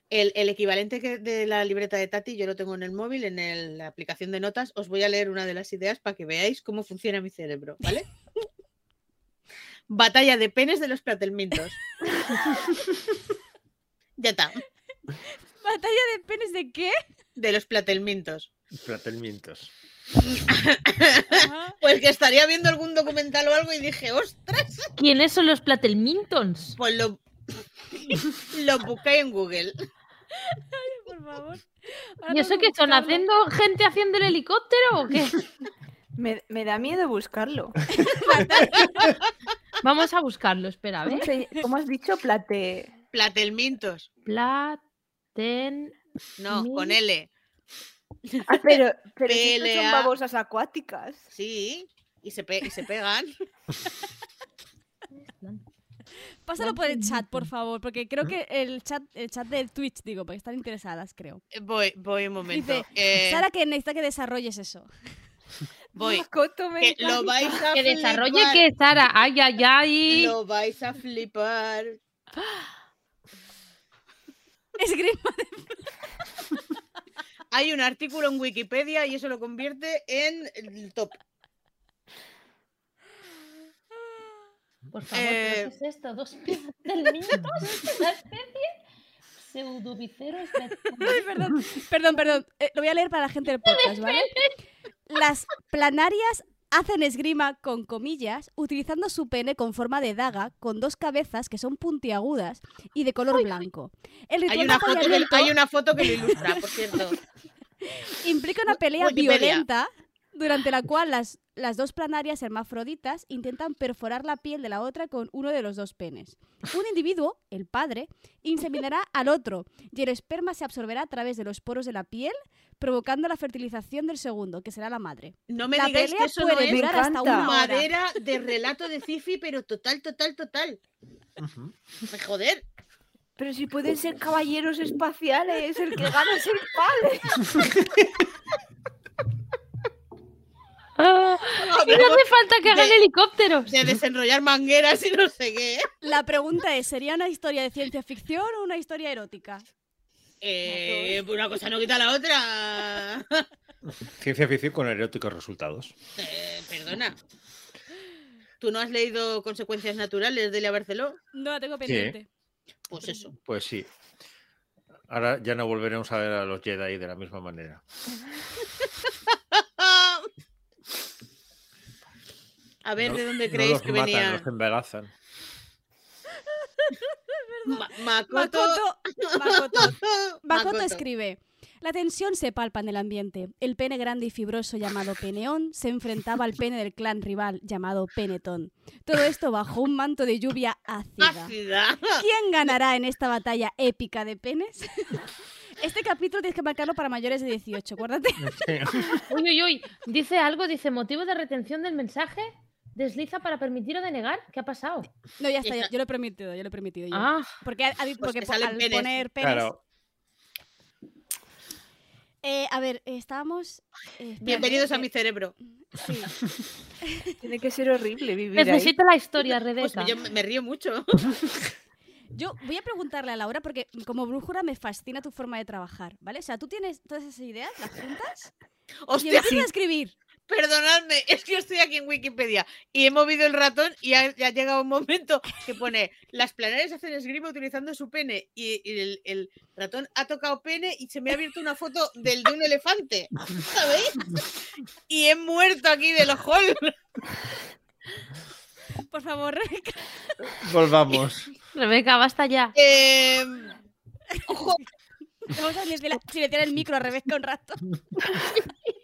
el, el equivalente que de la libreta de Tati, yo lo tengo en el móvil, en el- la aplicación de notas. Os voy a leer una de las ideas para que veáis cómo funciona mi cerebro, ¿vale? Batalla de penes de los platelmintos. ya está, ¿Batalla de penes de qué? De los platelmintos. Platelmientos. Ajá. Pues que estaría viendo algún documental o algo y dije, ostras, ¿Quiénes son los Platelmintons? pues lo, lo busqué en Google. Por favor. Ahora ¿Y eso qué son? ¿Haciendo gente haciendo el helicóptero o qué? Me, me da miedo buscarlo. Vamos a buscarlo, espera, a ¿Cómo, ver. cómo has dicho? Plate. Platelmintos. Platen. No, con L. Ah, pero, pero si son babosas acuáticas. Sí, y se, pe- y se pegan. Pásalo por el chat, por favor, porque creo que el chat, el chat del Twitch, digo, porque están interesadas, creo. Eh, Voy, voy un momento. Dice, Eh, Sara que necesita que desarrolles eso. voy. Que lo vais a Que desarrolle flipar. que Sara. Ay, ay, ay. Lo vais a flipar. Esgrima. Hay un artículo en Wikipedia y eso lo convierte en el top. Por favor, Eh, ¿pero ¿qué es esto? Dos piezas del niño. La especie pseudovicero Ay, perdón, perdón, perdón. Eh, lo voy a leer para la gente del podcast, ¿vale? Las planarias hacen esgrima con comillas, utilizando su pene con forma de daga, con dos cabezas que son puntiagudas y de color blanco. El Hay de una, foto que, hay una foto que lo ilustra, por cierto. implica una pelea Wikipedia. violenta durante la cual las, las dos planarias hermafroditas intentan perforar la piel de la otra con uno de los dos penes. Un individuo, el padre, inseminará al otro y el esperma se absorberá a través de los poros de la piel, provocando la fertilización del segundo, que será la madre. No me la digáis pelea que eso no puede es durar hasta una hora. madera de relato de Cifi, pero total, total, total. Ujú. Me Joder. Pero si pueden ser caballeros espaciales, el que gana es el padre. Ah, y no hace falta que hagan de- helicópteros. De desenrollar mangueras y no sé qué. La pregunta es, ¿sería una historia de ciencia ficción o una historia erótica? Eh, una cosa no quita la otra. Ciencia ficción con eróticos resultados. Eh, perdona. ¿Tú no has leído Consecuencias Naturales de Elia Barceló? No la tengo pendiente. Pues eso. Pues sí. Ahora ya no volveremos a ver a los Jedi de la misma manera. A ver, No- ¿de dónde no creéis los que matan, venía? los embarazan. Ma- Makoto. Makoto, Makoto, Makoto Makoto. escribe. La tensión se palpa en el ambiente. El pene grande y fibroso llamado Peneón se enfrentaba al pene del clan rival llamado Penetón. Todo esto bajo un manto de lluvia ácida. Ácida. ¿Quién ganará en esta batalla épica de penes? Este capítulo tienes que marcarlo para mayores de 18, acuérdate. Uy, uy, uy. Dice algo, dice motivo de retención del mensaje. Desliza para permitir o denegar. ¿Qué ha pasado? No, ya está, ya- yo lo he permitido, yo lo he permitido. yo. Ah, Porque, dicho- Pues porque que po- salen al penes. poner penes... Claro. Eh, a ver, estábamos... eh, Bienvenidos a eh, mi cerebro. Sí. Tiene que ser horrible vivir ahí. necesito la historia, Pues Rebeca. yo me río mucho. Yo voy a preguntarle a Laura porque como brújula me fascina tu forma de trabajar, ¿vale? O sea, tú tienes todas esas ideas, las juntas y Hostia, empiezas a escribir. Perdonadme, es que yo estoy aquí en Wikipedia y he movido el ratón y ha, ya ha llegado un momento que pone las planarias hacen esgrima utilizando su pene y, y el, el ratón ha tocado pene y se me ha abierto una foto del, de un elefante, ¿sabéis? Y he muerto aquí del hall. Por favor, Rebeca. Volvamos. Rebeca, basta ya. Eh, ojo, Vamos a silenciar, silenciar el micro a Rebeca un rato.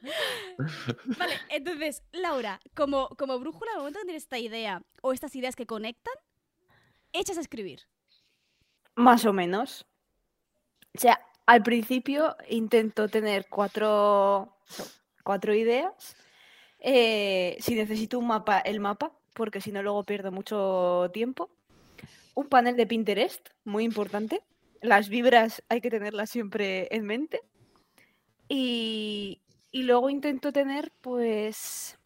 Vale, entonces, Laura, como, como brújula, al momento que tienes esta idea o estas ideas que conectan, echas a escribir. Más o menos. O sea, al principio intento tener cuatro, cuatro ideas. Eh, si necesito un mapa, el mapa, porque si no luego pierdo mucho tiempo. Un panel de Pinterest, muy importante. Las vibras hay que tenerlas siempre en mente. Y, y luego intento tener, pues,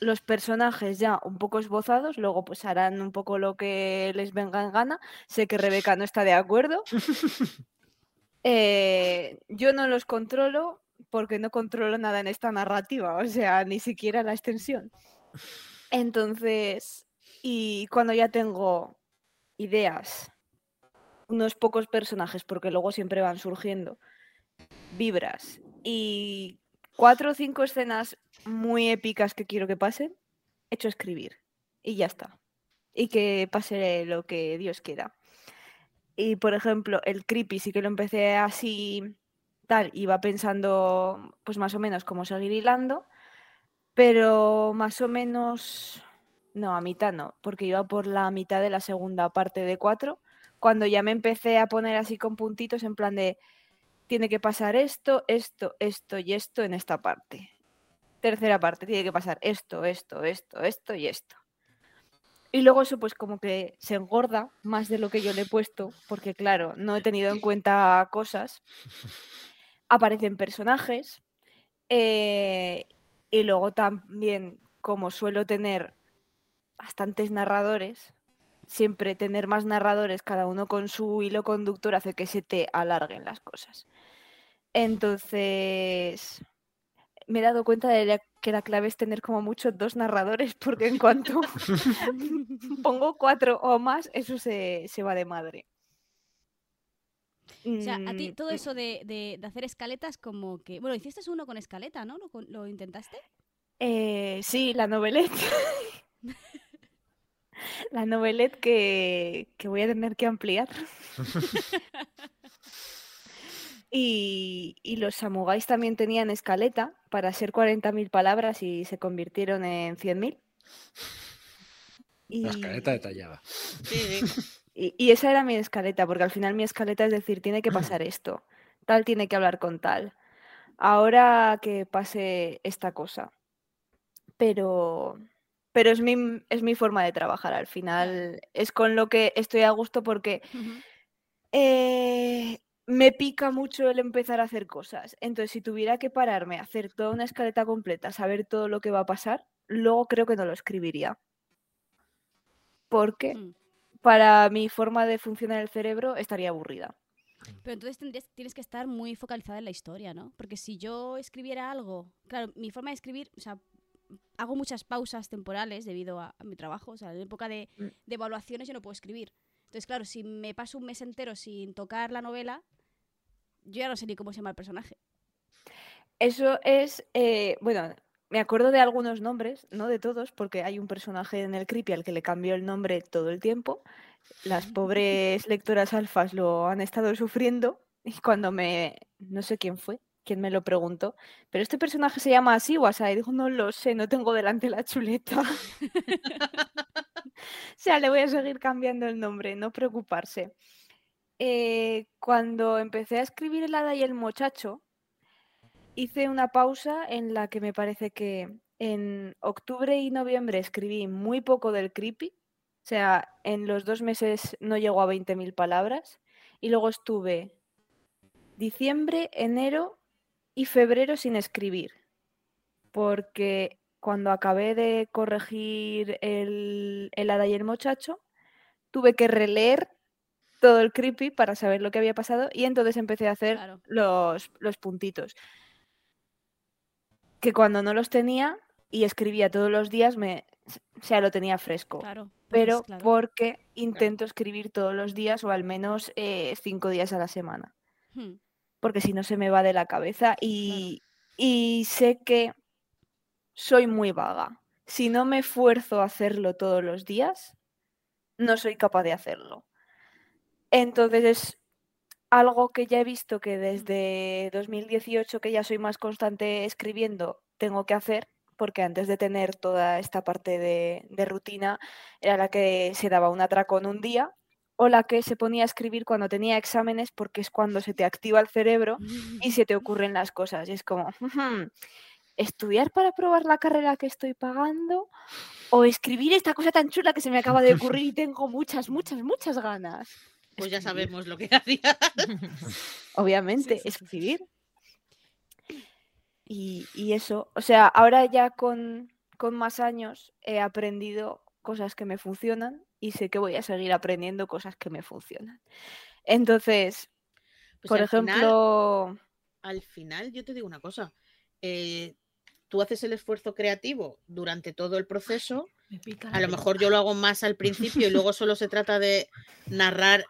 los personajes ya un poco esbozados. Luego, pues, harán un poco lo que les venga en gana. Sé que Rebeca no está de acuerdo. Eh, yo no los controlo porque no controlo nada en esta narrativa, o sea, ni siquiera la extensión. Entonces, y cuando ya tengo ideas, unos pocos personajes, porque luego siempre van surgiendo, vibras y cuatro o cinco escenas muy épicas que quiero que pasen, hecho escribir y ya está. Y que pase lo que Dios quiera. Y por ejemplo, el creepy sí que lo empecé así tal, iba pensando pues más o menos cómo seguir hilando, pero más o menos, no, a mitad no, porque iba por la mitad de la segunda parte de cuatro, cuando ya me empecé a poner así con puntitos en plan de, tiene que pasar esto, esto, esto y esto en esta parte. Tercera parte, tiene que pasar esto, esto, esto, esto y esto. Y luego eso pues como que se engorda más de lo que yo le he puesto, porque claro, no he tenido en cuenta cosas. Aparecen personajes. eh, y luego también, como suelo tener bastantes narradores, siempre tener más narradores, cada uno con su hilo conductor, hace que se te alarguen las cosas. Entonces, me he dado cuenta de la- que la clave es tener como mucho dos narradores, porque en cuanto pongo cuatro o más, eso se, se va de madre. O sea, a ti Mm, todo eso de, de- de hacer escaletas como que... Bueno, hiciste uno con escaleta, ¿no? ¿Lo, con- lo intentaste? eh, sí, la novelette. la novelette que, que voy a tener que ampliar. Y, y los samuráis también tenían escaleta para ser 40.000 palabras y se convirtieron en 100.000. La escaleta detallada. Sí, sí. y- y esa era mi escaleta, porque al final mi escaleta es decir, tiene que pasar esto, tal tiene que hablar con tal, ahora que pase esta cosa. Pero, pero es mi, es mi forma de trabajar, al final es con lo que estoy a gusto porque eh, me pica mucho el empezar a hacer cosas. Entonces, si tuviera que pararme a hacer toda una escaleta completa, saber todo lo que va a pasar, luego creo que no lo escribiría. Porque Mm. para mi forma de funcionar el cerebro estaría aburrida. Pero entonces tendrías, tienes que estar muy focalizada en la historia, ¿no? Porque si yo escribiera algo, claro, mi forma de escribir, o sea, hago muchas pausas temporales debido a, a mi trabajo, o sea, en época de, Mm. de evaluaciones yo no puedo escribir. Entonces, claro, si me paso un mes entero sin tocar la novela, yo ya no sé ni cómo se llama el personaje. Eso es, eh, bueno, me acuerdo de algunos nombres, no de todos, porque hay un personaje en el Creepy al que le cambió el nombre todo el tiempo. Las pobres lectoras alfas lo han estado sufriendo y cuando me, no sé quién fue, quién me lo preguntó, pero este personaje se llama así, Wasa, y dijo, no lo sé, no tengo delante la chuleta. O sea, le voy a seguir cambiando el nombre, no preocuparse. Eh, cuando empecé a escribir El hada y el muchacho, hice una pausa en la que me parece que en octubre y noviembre escribí muy poco del creepy. O sea, en los dos meses no llegó a 20.000 palabras. Y luego estuve diciembre, enero y febrero sin escribir. Porque cuando acabé de corregir el, el hada y el muchacho, tuve que releer todo el creepy para saber lo que había pasado y entonces empecé a hacer Claro. los, los puntitos. Que cuando no los tenía y escribía todos los días, me, o sea, lo tenía fresco. Claro. pues pero claro. porque intento escribir todos los días o al menos eh, cinco días a la semana. Hmm. Porque si no se me va de la cabeza y, y sé que soy muy vaga. Si no me esfuerzo a hacerlo todos los días, no soy capaz de hacerlo. Entonces es algo que ya he visto que desde 2018, que ya soy más constante escribiendo, tengo que hacer, porque antes de tener toda esta parte de, de rutina, era la que se daba un atracón un día o la que se ponía a escribir cuando tenía exámenes, porque es cuando se te activa el cerebro y se te ocurren las cosas. Y es como, "Ujú, ¿estudiar para probar la carrera que estoy pagando? ¿O escribir esta cosa tan chula que se me acaba de ocurrir y tengo muchas, muchas, muchas ganas? Pues ya sabemos lo que hacía. Obviamente, escribir. Y, y eso, o sea, ahora ya con, con más años he aprendido cosas que me funcionan y sé que voy a seguir aprendiendo cosas que me funcionan. Entonces, Pues por al final- ejemplo, al final, yo te digo una cosa. eh, tú haces el esfuerzo creativo durante todo el proceso. A lo mejor yo lo hago más al principio y luego solo se trata de narrar.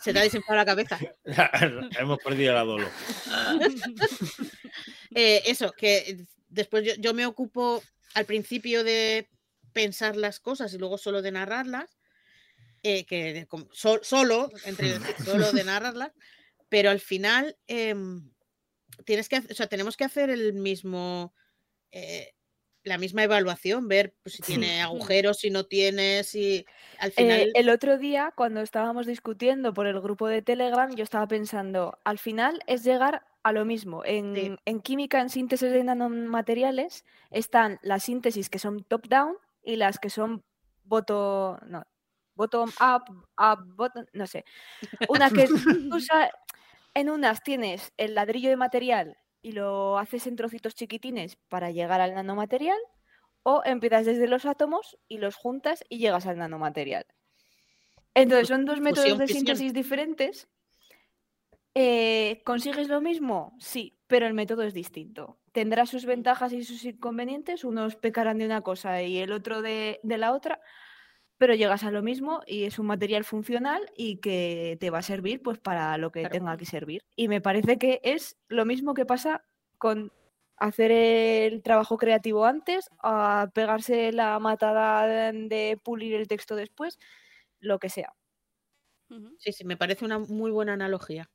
Se te ha desinflado la cabeza. Hemos perdido la dolo. Eh, eso, que después yo, yo me ocupo al principio de pensar las cosas y luego solo de narrarlas, eh, que de- com- so- solo, entre solo de narrarlas, pero al final em, tienes que, o sea, tenemos que hacer el mismo, eh, la misma evaluación, ver pues, si tiene Mm. agujeros, si no tiene, si al Eh, final. el otro día, cuando estábamos discutiendo por el grupo de Telegram, yo estaba pensando, al final es llegar a lo mismo. En, en química, en síntesis de nanomateriales, están las síntesis que son top-down y las que son bottom, no, bottom up, up, bottom, no sé. Una que tú sa- en unas tienes el ladrillo de material y lo haces en trocitos chiquitines para llegar al nanomaterial, o empiezas desde los átomos y los juntas y llegas al nanomaterial. Entonces, son dos métodos fusión, de síntesis diferentes. Eh, ¿Consigues lo mismo? Sí, pero el método es distinto. Tendrá sus ventajas y sus inconvenientes. Unos pecarán de una cosa y el otro de, de la otra, pero llegas a lo mismo y es un material funcional y que te va a servir pues para lo que Claro. tenga que servir. Y me parece que es lo mismo que pasa con hacer el trabajo creativo antes, a pegarse la matada de, pulir el texto después, lo que sea. Sí, sí, me parece una muy buena analogía.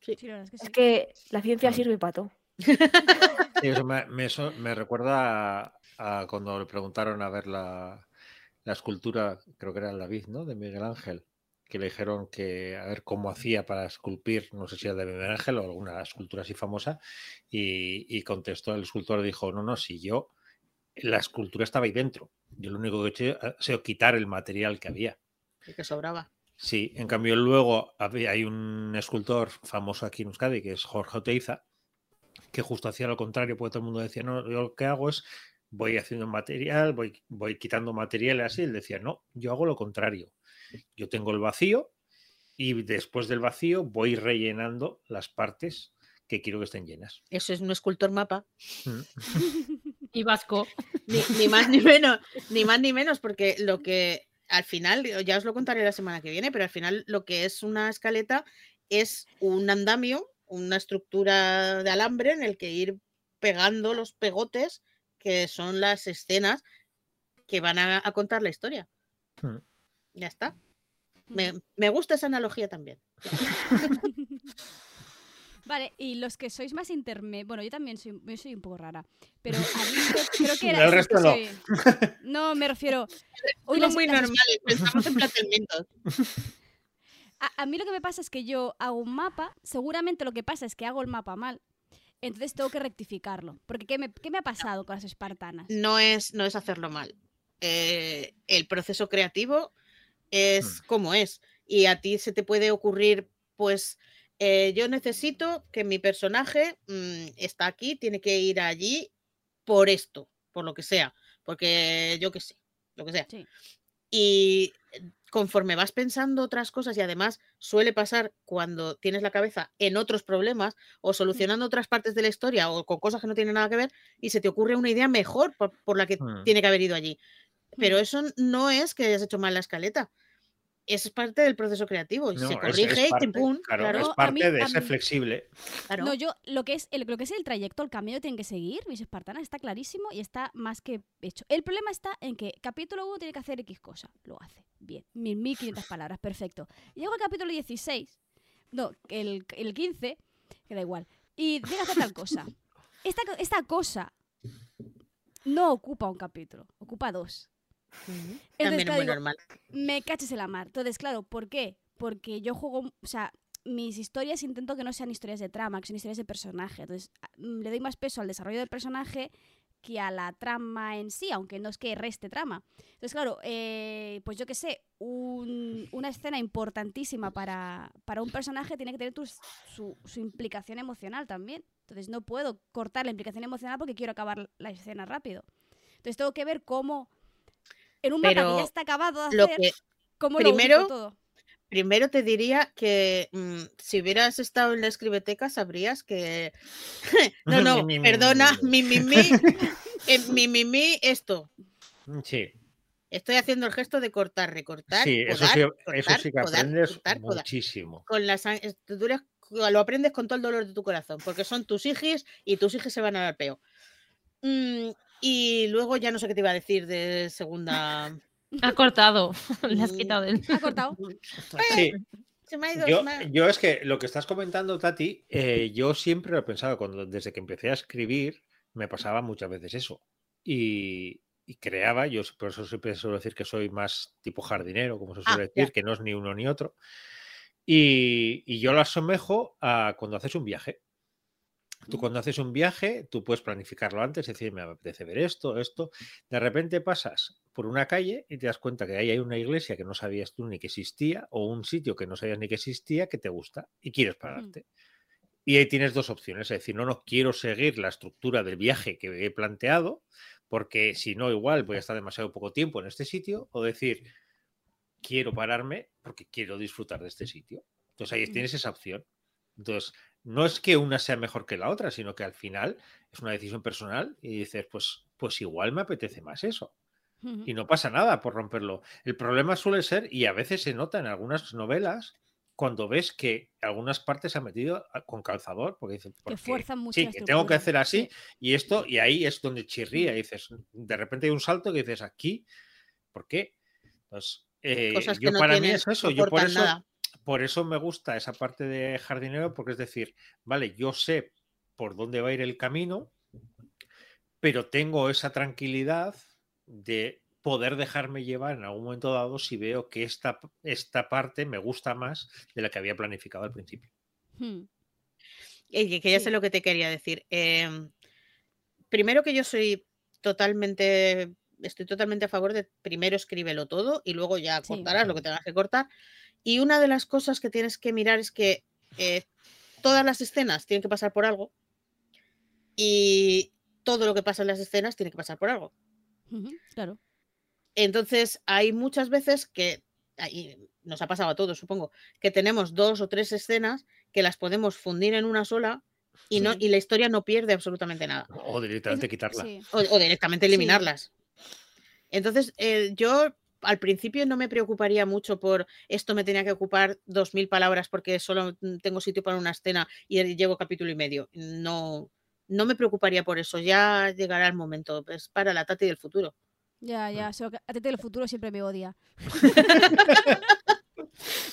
Sí, es que sí. Es que la ciencia sirve para todo. Sí, eso me, me so- me recuerda a, a cuando le preguntaron a ver la, la escultura, creo que era el David, ¿no? De Miguel Ángel, que le dijeron que a ver cómo hacía para esculpir, no sé si era de Miguel Ángel o alguna escultura así famosa, y, y contestó el escultor, dijo, no, no, si yo, la escultura estaba ahí dentro, yo lo único que he hecho ha sido quitar el material que había. y que sobraba. Sí, en cambio luego había- hay un escultor famoso aquí en Euskadi que es Jorge Oteiza, que justo hacía lo contrario, porque todo el mundo decía, no, yo lo que hago es voy haciendo material, voy, voy quitando material y así. Él decía, no, yo hago lo contrario. Yo tengo el vacío y después del vacío voy rellenando las partes que quiero que estén llenas. Eso es un escultor mapa. Mm. Y vasco. Ni, ni más ni menos, ni más ni menos, porque lo que al final, ya os lo contaré la semana que viene, pero al final lo que es una escaleta es un andamio, una estructura de alambre en el que ir pegando los pegotes, que son las escenas que van a, a contar la historia. Mm. Ya está. Me, me gusta esa analogía también. Vale, y los que sois más interme... Bueno, yo también soy, yo soy un poco rara, pero a mí creo, creo que era... El resto que no. soy- No, me refiero... Somos las- muy las- normales, pensamos en planteamientos. A, a mí lo que me pasa es que yo hago un mapa, seguramente lo que pasa es que hago el mapa mal, entonces tengo que rectificarlo. Porque ¿qué me, qué me ha pasado con las espartanas? no es, no es hacerlo mal. Eh, el proceso creativo es como es. Y a ti se te puede ocurrir, pues, eh, yo necesito que mi personaje mm, está aquí, tiene que ir allí por esto, por lo que sea. Porque yo qué sé, lo que sea. Sí. Y conforme vas pensando otras cosas, y además suele pasar cuando tienes la cabeza en otros problemas o solucionando otras partes de la historia o con cosas que no tienen nada que ver, y se te ocurre una idea mejor por, por la que Mm. tiene que haber ido allí. Pero Mm. eso no es que hayas hecho mal la escaleta. Es parte del proceso creativo y No, se es- corrige es y parte, claro, claro, es parte mí- de ser flexible. claro. No, yo lo que es el, lo que es el trayecto, el camino que tienen que seguir, mis espartanas, está clarísimo y está más que hecho. El problema está en que capítulo 1 tiene que hacer X cosa. Lo hace. Bien. Mil- 1500 palabras. Perfecto. Llego al capítulo 16. No, el, el 15. Que da igual. Y tiene que hacer tal cosa. Esta, esta cosa no ocupa un capítulo. Ocupa dos. Ujú. Entonces, También es claro, muy digo, normal. me caches en la mar. Entonces, claro, ¿por qué? Porque yo juego, o sea, mis historias intento que no sean historias de trama, que sean historias de personaje. Entonces, mm, le doy más peso al desarrollo del personaje que a la trama en sí, aunque no es que reste trama. Entonces, claro, eh, pues yo qué sé, un- una escena importantísima para, para un personaje tiene que tener tus- su, su implicación emocional también. Entonces, no puedo cortar la implicación emocional porque quiero acabar la escena rápido. Entonces, tengo que ver cómo, en un mapa que Pero ya está acabado de Lo hacer, que cómo primero- lo todo. primero te diría que mm, si hubieras estado en la escribeteca sabrías que no, no, Mi, mi, mi, perdona, mi, mi mi mi, eh, mi mi mi esto. Sí, Estoy haciendo el gesto de cortar, recortar, sí, eso podar, sí, eso sí que podar, aprendes cortar, podar. muchísimo. Con las estructuras lo aprendes con todo el dolor de tu corazón, porque son tus hijos y tus hijos se van al peo. Mm, y luego ya no sé qué te iba a decir de segunda. Ha cortado. Le has Mm. quitado el. Ha cortado. Sí, Se me ha ido. yo, se me ha- yo es que lo que estás comentando, Tati, eh, yo siempre lo he pensado, cuando, desde que empecé a escribir, me pasaba muchas veces eso. y, y creaba. Yo por eso siempre suelo decir que soy más tipo jardinero, como se Ah, suele ya. decir, que no es ni uno ni otro. Y, y yo lo asemejo a cuando haces un viaje. Tú cuando haces un viaje, tú puedes planificarlo antes, decir, me apetece ver esto, esto. De repente pasas por una calle y te das cuenta que ahí hay una iglesia que no sabías tú ni que existía o un sitio que no sabías ni que existía que te gusta y quieres pararte. Y ahí tienes dos opciones, es decir, no, no quiero seguir la estructura del viaje que he planteado, porque si no, igual voy a estar demasiado poco tiempo en este sitio, o decir, quiero pararme porque quiero disfrutar de este sitio. Entonces ahí Mm. tienes esa opción. Entonces, no es que una sea mejor que la otra, sino que al final es una decisión personal y dices, pues, pues igual me apetece más eso. Y no pasa nada por romperlo. El problema suele ser, y a veces se nota en algunas novelas, cuando ves que algunas partes se han metido a- con calzador, porque dicen, Que "¿Por qué? fuerzan mucho sí, que tengo que hacer así, sí. y esto, y ahí es donde chirría, y dices, de repente hay un salto que dices, aquí, ¿por qué? Entonces, eh, Cosas que yo no para mí es eso, yo por eso, nada. Por eso me gusta esa parte de jardinero, porque es decir, vale, yo sé por dónde va a ir el camino, pero tengo esa tranquilidad de poder dejarme llevar en algún momento dado si veo que esta, esta parte me gusta más de la que había planificado al principio. Hmm. Oye, que ya Sí. sé lo que te quería decir. Em, primero que yo soy totalmente, estoy totalmente a favor de primero escríbelo todo y luego ya Sí. cortarás lo que tengas que cortar. Y una de las cosas que tienes que mirar es que eh, todas las escenas tienen que pasar por algo y todo lo que pasa en las escenas tiene que pasar por algo. Claro. Entonces, hay muchas veces que, y nos ha pasado a todos, supongo, que tenemos dos o tres escenas que las podemos fundir en una sola y, no, Sí. y la historia no pierde absolutamente nada. O directamente quitarla. sí. O, o directamente Sí. eliminarlas. Entonces, eh, yo al principio no me preocuparía mucho por esto me tenía que ocupar dos mil palabras porque solo mm, tengo sitio para una escena y llevo capítulo y medio. No, no me preocuparía por eso. Ya llegará el momento. Es para la Tati del futuro. Ya, ya, solo que a Tete del futuro siempre me odia.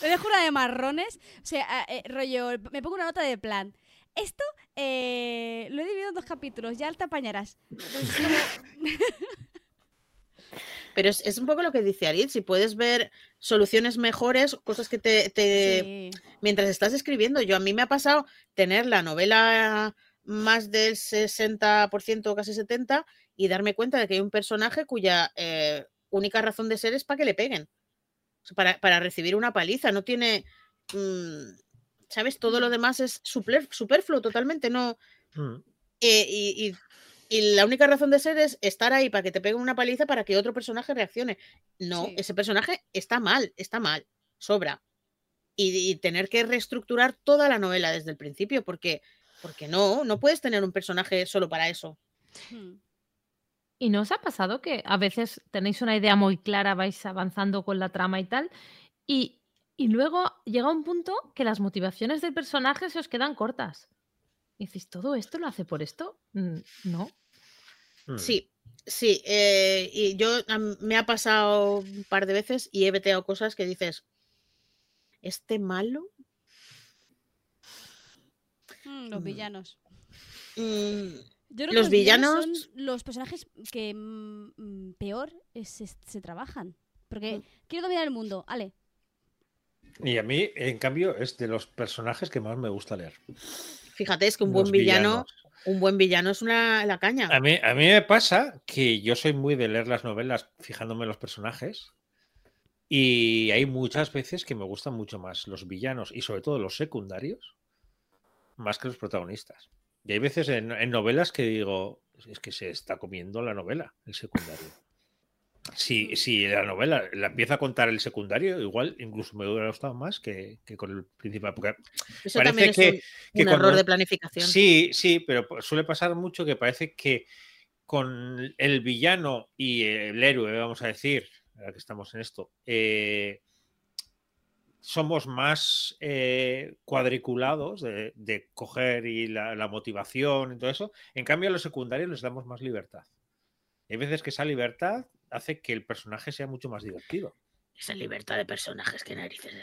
Le dejo una de marrones, o sea, eh, rollo, me pongo una nota de plan. Esto eh, lo he dividido en dos capítulos, ya te apañarás. Entonces, como- Pero es, es un poco lo que dice Arid, si puedes ver soluciones mejores, cosas que te, te- sí. mientras estás escribiendo. Yo a mí me ha pasado tener la novela más del 60% o casi 70% y darme cuenta de que hay un personaje cuya eh, única razón de ser es para que le peguen. O sea, para, para recibir una paliza. No tiene... mm, ¿Sabes? Todo lo demás es superfluo, superfluo totalmente. No, Mm. eh, y, y- y la única razón de ser es estar ahí para que te peguen una paliza para que otro personaje reaccione. No, Sí. ese personaje está mal, está mal, sobra. Y, y tener que reestructurar toda la novela desde el principio, porque, porque no, no puedes tener un personaje solo para eso. Hmm. ¿Y no os ha pasado que a veces tenéis una idea muy clara, vais avanzando con la trama y tal, y, y luego llega un punto que las motivaciones del personaje se os quedan cortas? Y dices, ¿todo esto lo hace por esto? Mm, No. Mm. Sí, sí. eh, y yo me ha pasado un par de veces y he veteado cosas que dices, ¿este malo? Hmm, los Mm. villanos. Mm, Yo creo que Los villanos- son los personajes que mm, mm, peor es- se, se trabajan. Porque Mm. quiero dominar el mundo, Ale. Y a mí, en cambio, es de los personajes que más me gusta leer. Fíjate, es que un buen villano, villanos. un buen villano es una la caña. A mí, a mí me pasa que yo soy muy de leer las novelas fijándome en los personajes. Y hay muchas veces que me gustan mucho más los villanos y sobre todo los secundarios más que los protagonistas. Y hay veces en, en novelas que digo, es que se está comiendo la novela, el secundario. Si, si la novela la empieza a contar el secundario, igual incluso me hubiera gustado más que, que con el principal. Porque Eso parece también es que- un, que un error de planificación. Sí, sí, pero suele pasar mucho que parece que con el villano y el héroe, vamos a decir, ahora que estamos en esto, eh, somos más eh, cuadriculados de, de coger y la, la motivación y todo eso. En cambio, a los secundarios les damos más libertad. Hay veces que esa libertad hace que el personaje sea mucho más divertido. Esa libertad de personajes, que narices.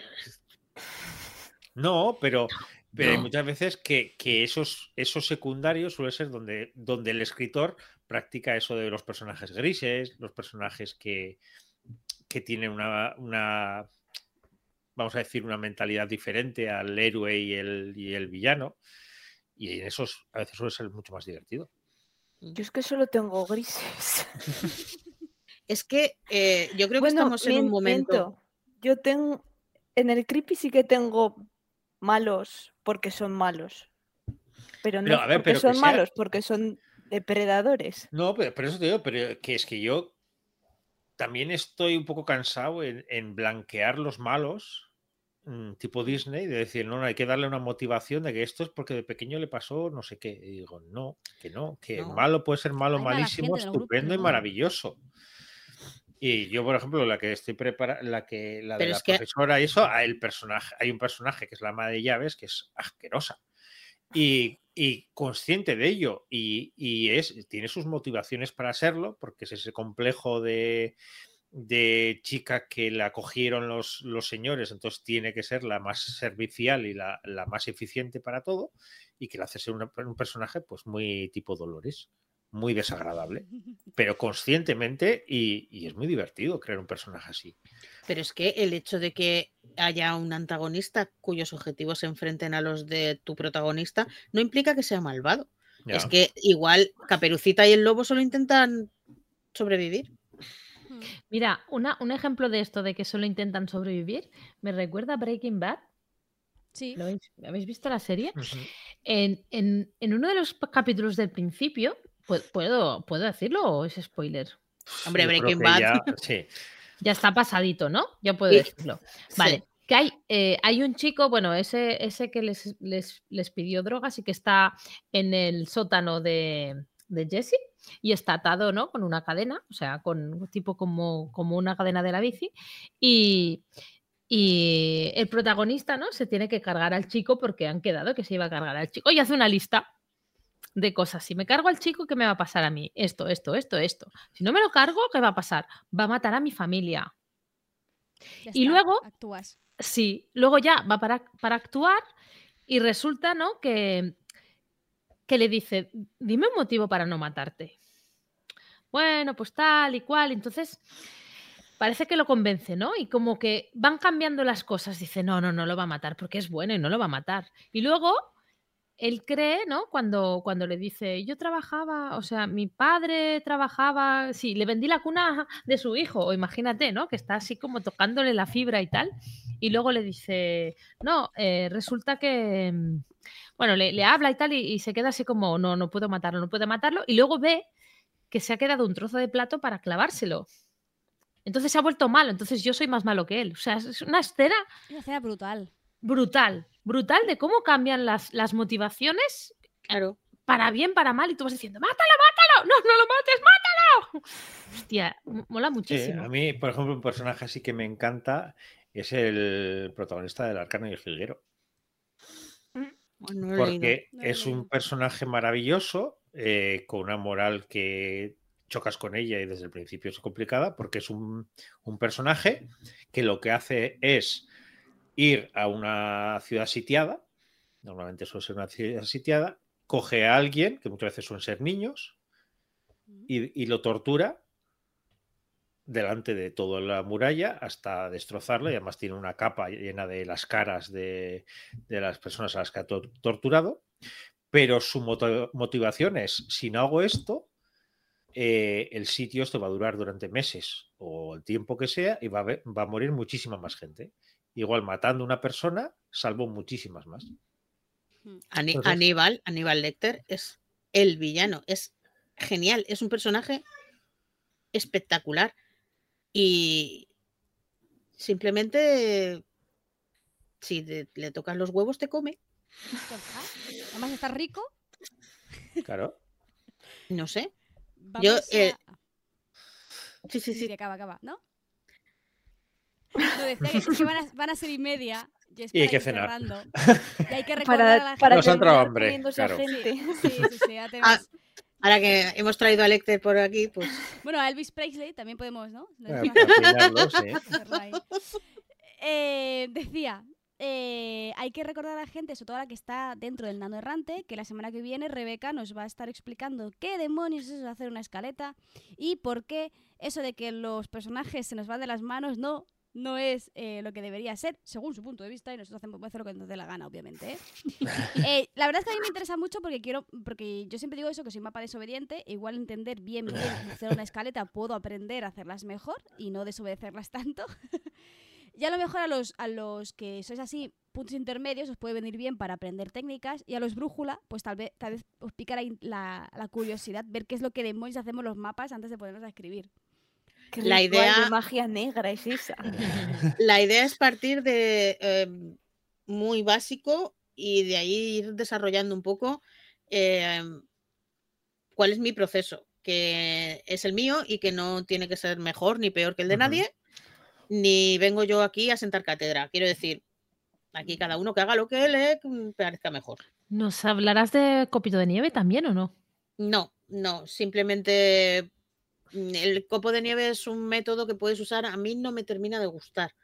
No, pero, pero hay muchas veces que, que esos, esos secundarios suele ser donde, donde el escritor practica eso de los personajes grises, los personajes que, que tienen una, una, vamos a decir, una mentalidad diferente al héroe y el, y el villano. Y en esos a veces suele ser mucho más divertido. Yo es que solo tengo grises. Es que eh, yo creo que Bueno, estamos en un momento. miento. Yo tengo. En el creepy sí que tengo malos porque son malos. Pero no Pero, a ver, porque pero son sea- malos, porque son depredadores. No, pero, pero eso te digo, pero que es que yo también estoy un poco cansado en, en blanquear los malos, mm, tipo Disney, de decir, no, no, hay que darle una motivación de que esto es porque de pequeño le pasó no sé qué. Y digo, no, que no, que No. malo puede ser malo, Hay malísimo, estupendo y ¿no? maravilloso. Y yo, por ejemplo, la que estoy preparando, la que la de Pero la es que- profesora y eso, a el personaje, hay un personaje que es la ama de llaves que es asquerosa. Y, y consciente de ello, y, y es, tiene sus motivaciones para serlo, porque es ese complejo de, de chica que la cogieron los, los señores, entonces tiene que ser la más servicial y la, la más eficiente para todo, y que le hace ser una- un personaje pues muy tipo Dolores, muy desagradable, pero conscientemente, y, y es muy divertido crear un personaje así. Pero es que el hecho de que haya un antagonista cuyos objetivos se enfrenten a los de tu protagonista no implica que sea malvado. Es que igual Caperucita y el lobo solo intentan sobrevivir. Hmm. Mira, una- un ejemplo de esto de que solo intentan sobrevivir me recuerda a Breaking Bad. Sí. ¿Lo habéis, ¿habéis visto la serie? En, en- en uno de los capítulos del principio, ¿pu- ¿puedo, ¿puedo decirlo o es spoiler? Hombre, Breaking Bad. ya- sí. Ya está pasadito, ¿no? Ya puedo Sí. decirlo. Vale. Sí. Que hay, eh, hay un chico, bueno, ese, ese que les, les, les pidió drogas y que está en el sótano de, de Jesse y está atado, ¿no? Con una cadena, o sea, con tipo como, como una cadena de la bici. Y, y el protagonista, ¿no? Se tiene que cargar al chico porque han quedado que se iba a cargar al chico y hace una lista de cosas. Si me cargo al chico, ¿qué me va a pasar a mí? Esto, esto, esto, esto. Si no me lo cargo, ¿qué va a pasar? Va a matar a mi familia. Ya Y está, luego- Actúas. Sí, luego ya va para, para actuar y resulta, ¿no? Que, que le dice, dime un motivo para no matarte. Bueno, pues tal y cual. Entonces, parece que lo convence, ¿no? Y como que van cambiando las cosas. Dice, no, no, no lo va a matar porque es bueno y no lo va a matar. Y luego él cree, ¿no? Cuando, cuando le dice, yo trabajaba, o sea, mi padre trabajaba, sí, le vendí la cuna de su hijo, o imagínate, ¿no? Que está así como tocándole la fibra y tal. Y luego le dice, no, eh, resulta que, mm, bueno, le, le habla y tal, y, y se queda así como, no, no puedo matarlo, no puedo matarlo. Y luego ve que se ha quedado un trozo de plato para clavárselo. Entonces se ha vuelto malo, entonces yo soy más malo que él. O sea, es una escena Una escena brutal. Brutal, brutal de cómo cambian las, las motivaciones Claro. para bien, para mal, y tú vas diciendo, mátalo, mátalo, no, no lo mates, mátalo. Hostia, mola Sí, muchísimo. a mí, por ejemplo, un personaje así que me encanta es el protagonista del Arcano y el Jilguero. Bueno, no lo he leído. Porque No es un personaje maravilloso, eh, con una moral que chocas con ella y desde el principio es complicada, porque es un, un personaje que lo que hace es ir a una ciudad sitiada, normalmente suele ser una ciudad sitiada, coge a alguien, que muchas veces suelen ser niños, y, y lo tortura delante de toda la muralla hasta destrozarla y además tiene una capa llena de las caras de, de las personas a las que ha tor- torturado, pero su motivación es, si no hago esto, eh, el sitio esto va a durar durante meses o el tiempo que sea y va a, va a morir muchísima más gente. Igual matando a una persona, salvo muchísimas más. Ani- Entonces- Aníbal, Aníbal Lecter es el villano, es genial, es un personaje espectacular y simplemente si te- le tocas los huevos te come. Además está rico. Claro. no sé. Vamos eh, a... Sí, sí, Sí, sí. sí, acaba, acaba, ¿no? No, decía que, es que van, a, van a ser y media. Y, es Y hay que cenar. cerrando. Y hay que recordar a Para, la para Nos ha gente. hambre, claro. gente. Sí, sí, sí, ya Ah. Ahora que hemos traído a Lecter por aquí, pues Bueno, a Elvis Presley también podemos, ¿no? No Eh, sí. Eh, decía eh, hay que recordar a la gente, sobre todo a la que está dentro del nano errante, que la semana que viene Rebeca nos va a estar explicando qué demonios es eso de hacer una escaleta y por qué eso de que los personajes se nos van de las manos no no es eh, lo que debería ser, según su punto de vista, y nosotros hacemos, hacer lo que nos dé la gana, obviamente. ¿eh? Eh, la verdad es que a mí me interesa mucho porque quiero, porque yo siempre digo eso, que soy mapa desobediente, igual entender bien, bien hacer una escaleta, puedo aprender a hacerlas mejor y no desobedecerlas tanto. y a lo mejor a los, a los que sois así, puntos intermedios, os puede venir bien para aprender técnicas, y a los brújula, pues tal vez, tal vez os pica la- la curiosidad, ver qué es lo que demonios hacemos los mapas antes de ponernos a escribir. ¿Qué La idea- de magia negra es esa. La idea es partir de eh, muy básico y de ahí ir desarrollando un poco eh, cuál es mi proceso, que es el mío y que no tiene que ser mejor ni peor que el de nadie, ni vengo yo aquí a sentar cátedra. Quiero decir, aquí cada uno que haga lo que le mm, parezca mejor. ¿Nos hablarás de copito de nieve también o no? No, no, simplemente mm, el copo de nieve es un método que puedes usar. A mí no me termina de gustar.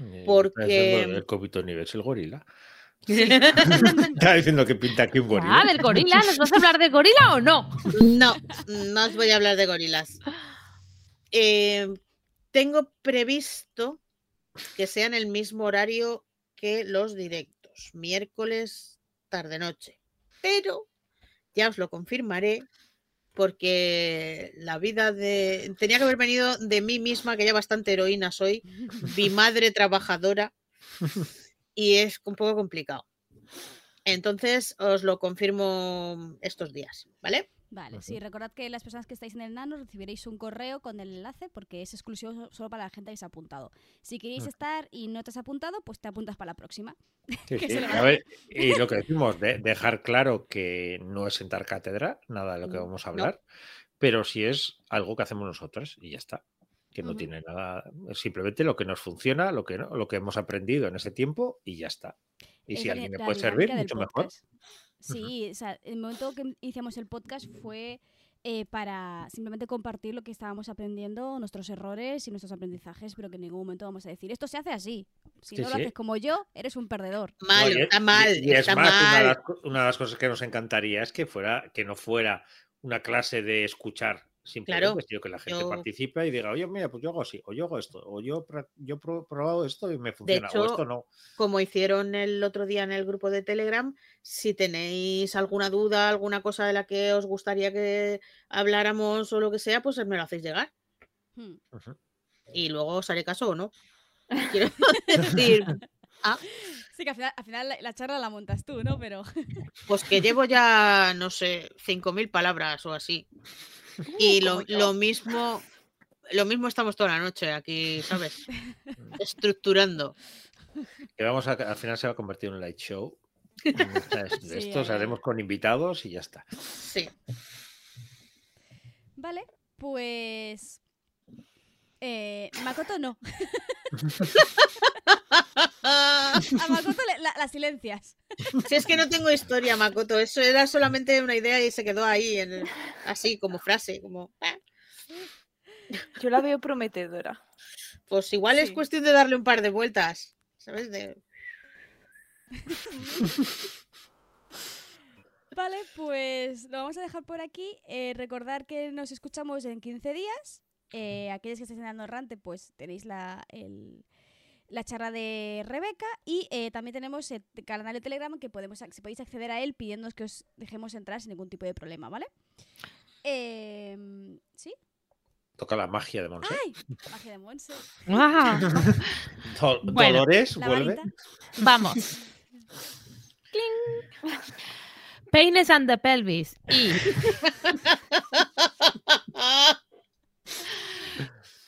Eh, Porque- El copito nivel es el gorila. Estaba diciendo que pinta aquí un gorila. Ah, del gorila. ¿Nos vas a hablar de gorila o no? No, no os voy a hablar de gorilas. Eh, tengo previsto que sea en el mismo horario que los directos, miércoles tarde-noche. Pero ya os lo confirmaré porque la vida de... Tenía que haber venido de mí misma, que ya bastante heroína soy, mi madre trabajadora, y es un poco complicado. Entonces os lo confirmo estos días, ¿vale? Vale, sí, recordad que las personas que estáis en el nano recibiréis un correo con el enlace porque es exclusivo so- solo para la gente que se ha apuntado. Si queréis estar y no te has apuntado, pues te apuntas para la próxima. Sí, sí. A ver, y lo que decimos, de- dejar claro que no es sentar cátedra, nada de lo que vamos a no. hablar, pero sí es algo que hacemos nosotros y ya está. Que no tiene nada, simplemente lo que nos funciona, lo que no, lo que hemos aprendido en ese tiempo y ya está. Y Es si alguien le puede servir, mucho mejor. Sí, o sea, el momento que iniciamos el podcast fue eh, para simplemente compartir lo que estábamos aprendiendo, nuestros errores y nuestros aprendizajes, pero que en ningún momento vamos a decir, esto se hace así. Si Sí, no lo sí. haces como yo, eres un perdedor. Mal, No, y es- está mal, y- y es más, Una de, mal. las, una de las cosas que nos encantaría es que fuera, que no fuera una clase de escuchar simplemente, Claro, sino que la gente yo- participe y diga, oye, mira, pues yo hago así, o yo hago esto, o yo, he pro- probado esto y me funciona, o hecho, esto no. Como hicieron el otro día en el grupo de Telegram, si tenéis alguna duda, alguna cosa de la que os gustaría que habláramos o lo que sea, pues me lo hacéis llegar. Hmm. Y luego os haré caso o no. Quiero decir, Sí, que al final, al final la, la charla la montas tú, ¿no? Pero pues que llevo ya, no sé, 5.000 palabras o así. Y lo, como yo. lo mismo, lo mismo estamos toda la noche aquí, ¿sabes? Estructurando. Que vamos a, al final se va a convertir en un light show. Sí, haremos con invitados y ya está. Sí. Vale, pues. Eh, Makoto no. A Makoto le- la, la silencias. Si es que no tengo historia, Makoto, eso era solamente una idea y se quedó ahí, en el- así como frase, como... "Ah". Yo la veo prometedora. Pues igual es cuestión de darle un par de vueltas, ¿sabes? De... Vale, pues lo vamos a dejar por aquí. Eh, recordar que nos escuchamos en 15 días. Eh, aquellos que estéis en Anorrante, pues tenéis la, el- la charla de Rebeca. Y eh, también tenemos el canal de Telegram que podemos, ac- podéis acceder a él pidiéndonos que os dejemos entrar sin ningún tipo de problema, ¿vale? Em, ¿Sí? Toca la magia de Monse. ¡Ay! Magia de Monse. Ah, Do- Bueno, Dolores vuelve. varita. vamos. Cling. Peines and the pelvis. Y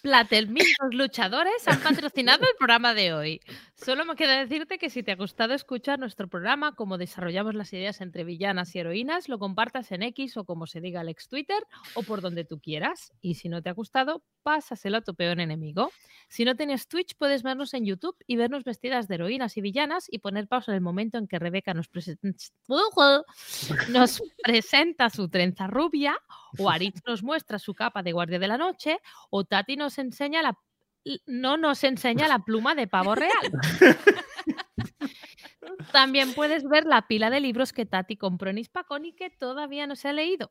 Platelmin, los luchadores, han patrocinado el programa de hoy. Solo me queda decirte que si te ha gustado escuchar nuestro programa, cómo desarrollamos las ideas entre villanas y heroínas, lo compartas en X o como se diga el ex Twitter o por donde tú quieras. Y si no te ha gustado, pásaselo a tu peor enemigo. Si no tienes Twitch, puedes vernos en YouTube y vernos vestidas de heroínas y villanas y poner pausa en el momento en que Rebeca nos presenta su trenza rubia, o Aritz nos muestra su capa de guardia de la noche, o Tati nos enseña la no nos enseña la pluma de pavo real. También puedes ver la pila de libros que Tati compró en Hispacón y que todavía no se ha leído.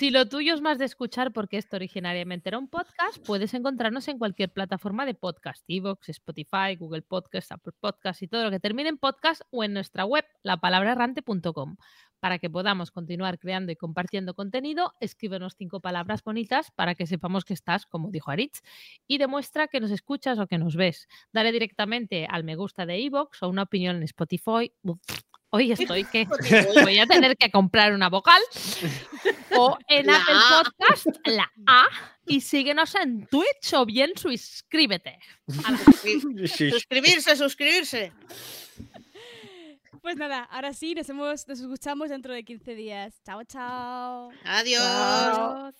Si lo tuyo es más de escuchar porque esto originariamente era un podcast, puedes encontrarnos en cualquier plataforma de podcast, Evox, Spotify, Google Podcast, Apple Podcast y todo lo que termine en podcast o en nuestra web, lapalabraerrante.com. Para que podamos continuar creando y compartiendo contenido, escríbenos cinco palabras bonitas para que sepamos que estás, como dijo Aritz, y demuestra que nos escuchas o que nos ves. Dale directamente al me gusta de Evox o una opinión en Spotify. Hoy estoy que voy a tener que comprar una vocal o en La Apple A. Podcast la A y síguenos en Twitch o bien suscríbete. Suscribirse, suscribirse. Pues nada, ahora sí, nos, hemos, nos escuchamos dentro de 15 días. Chao, chao. Adiós. Adiós.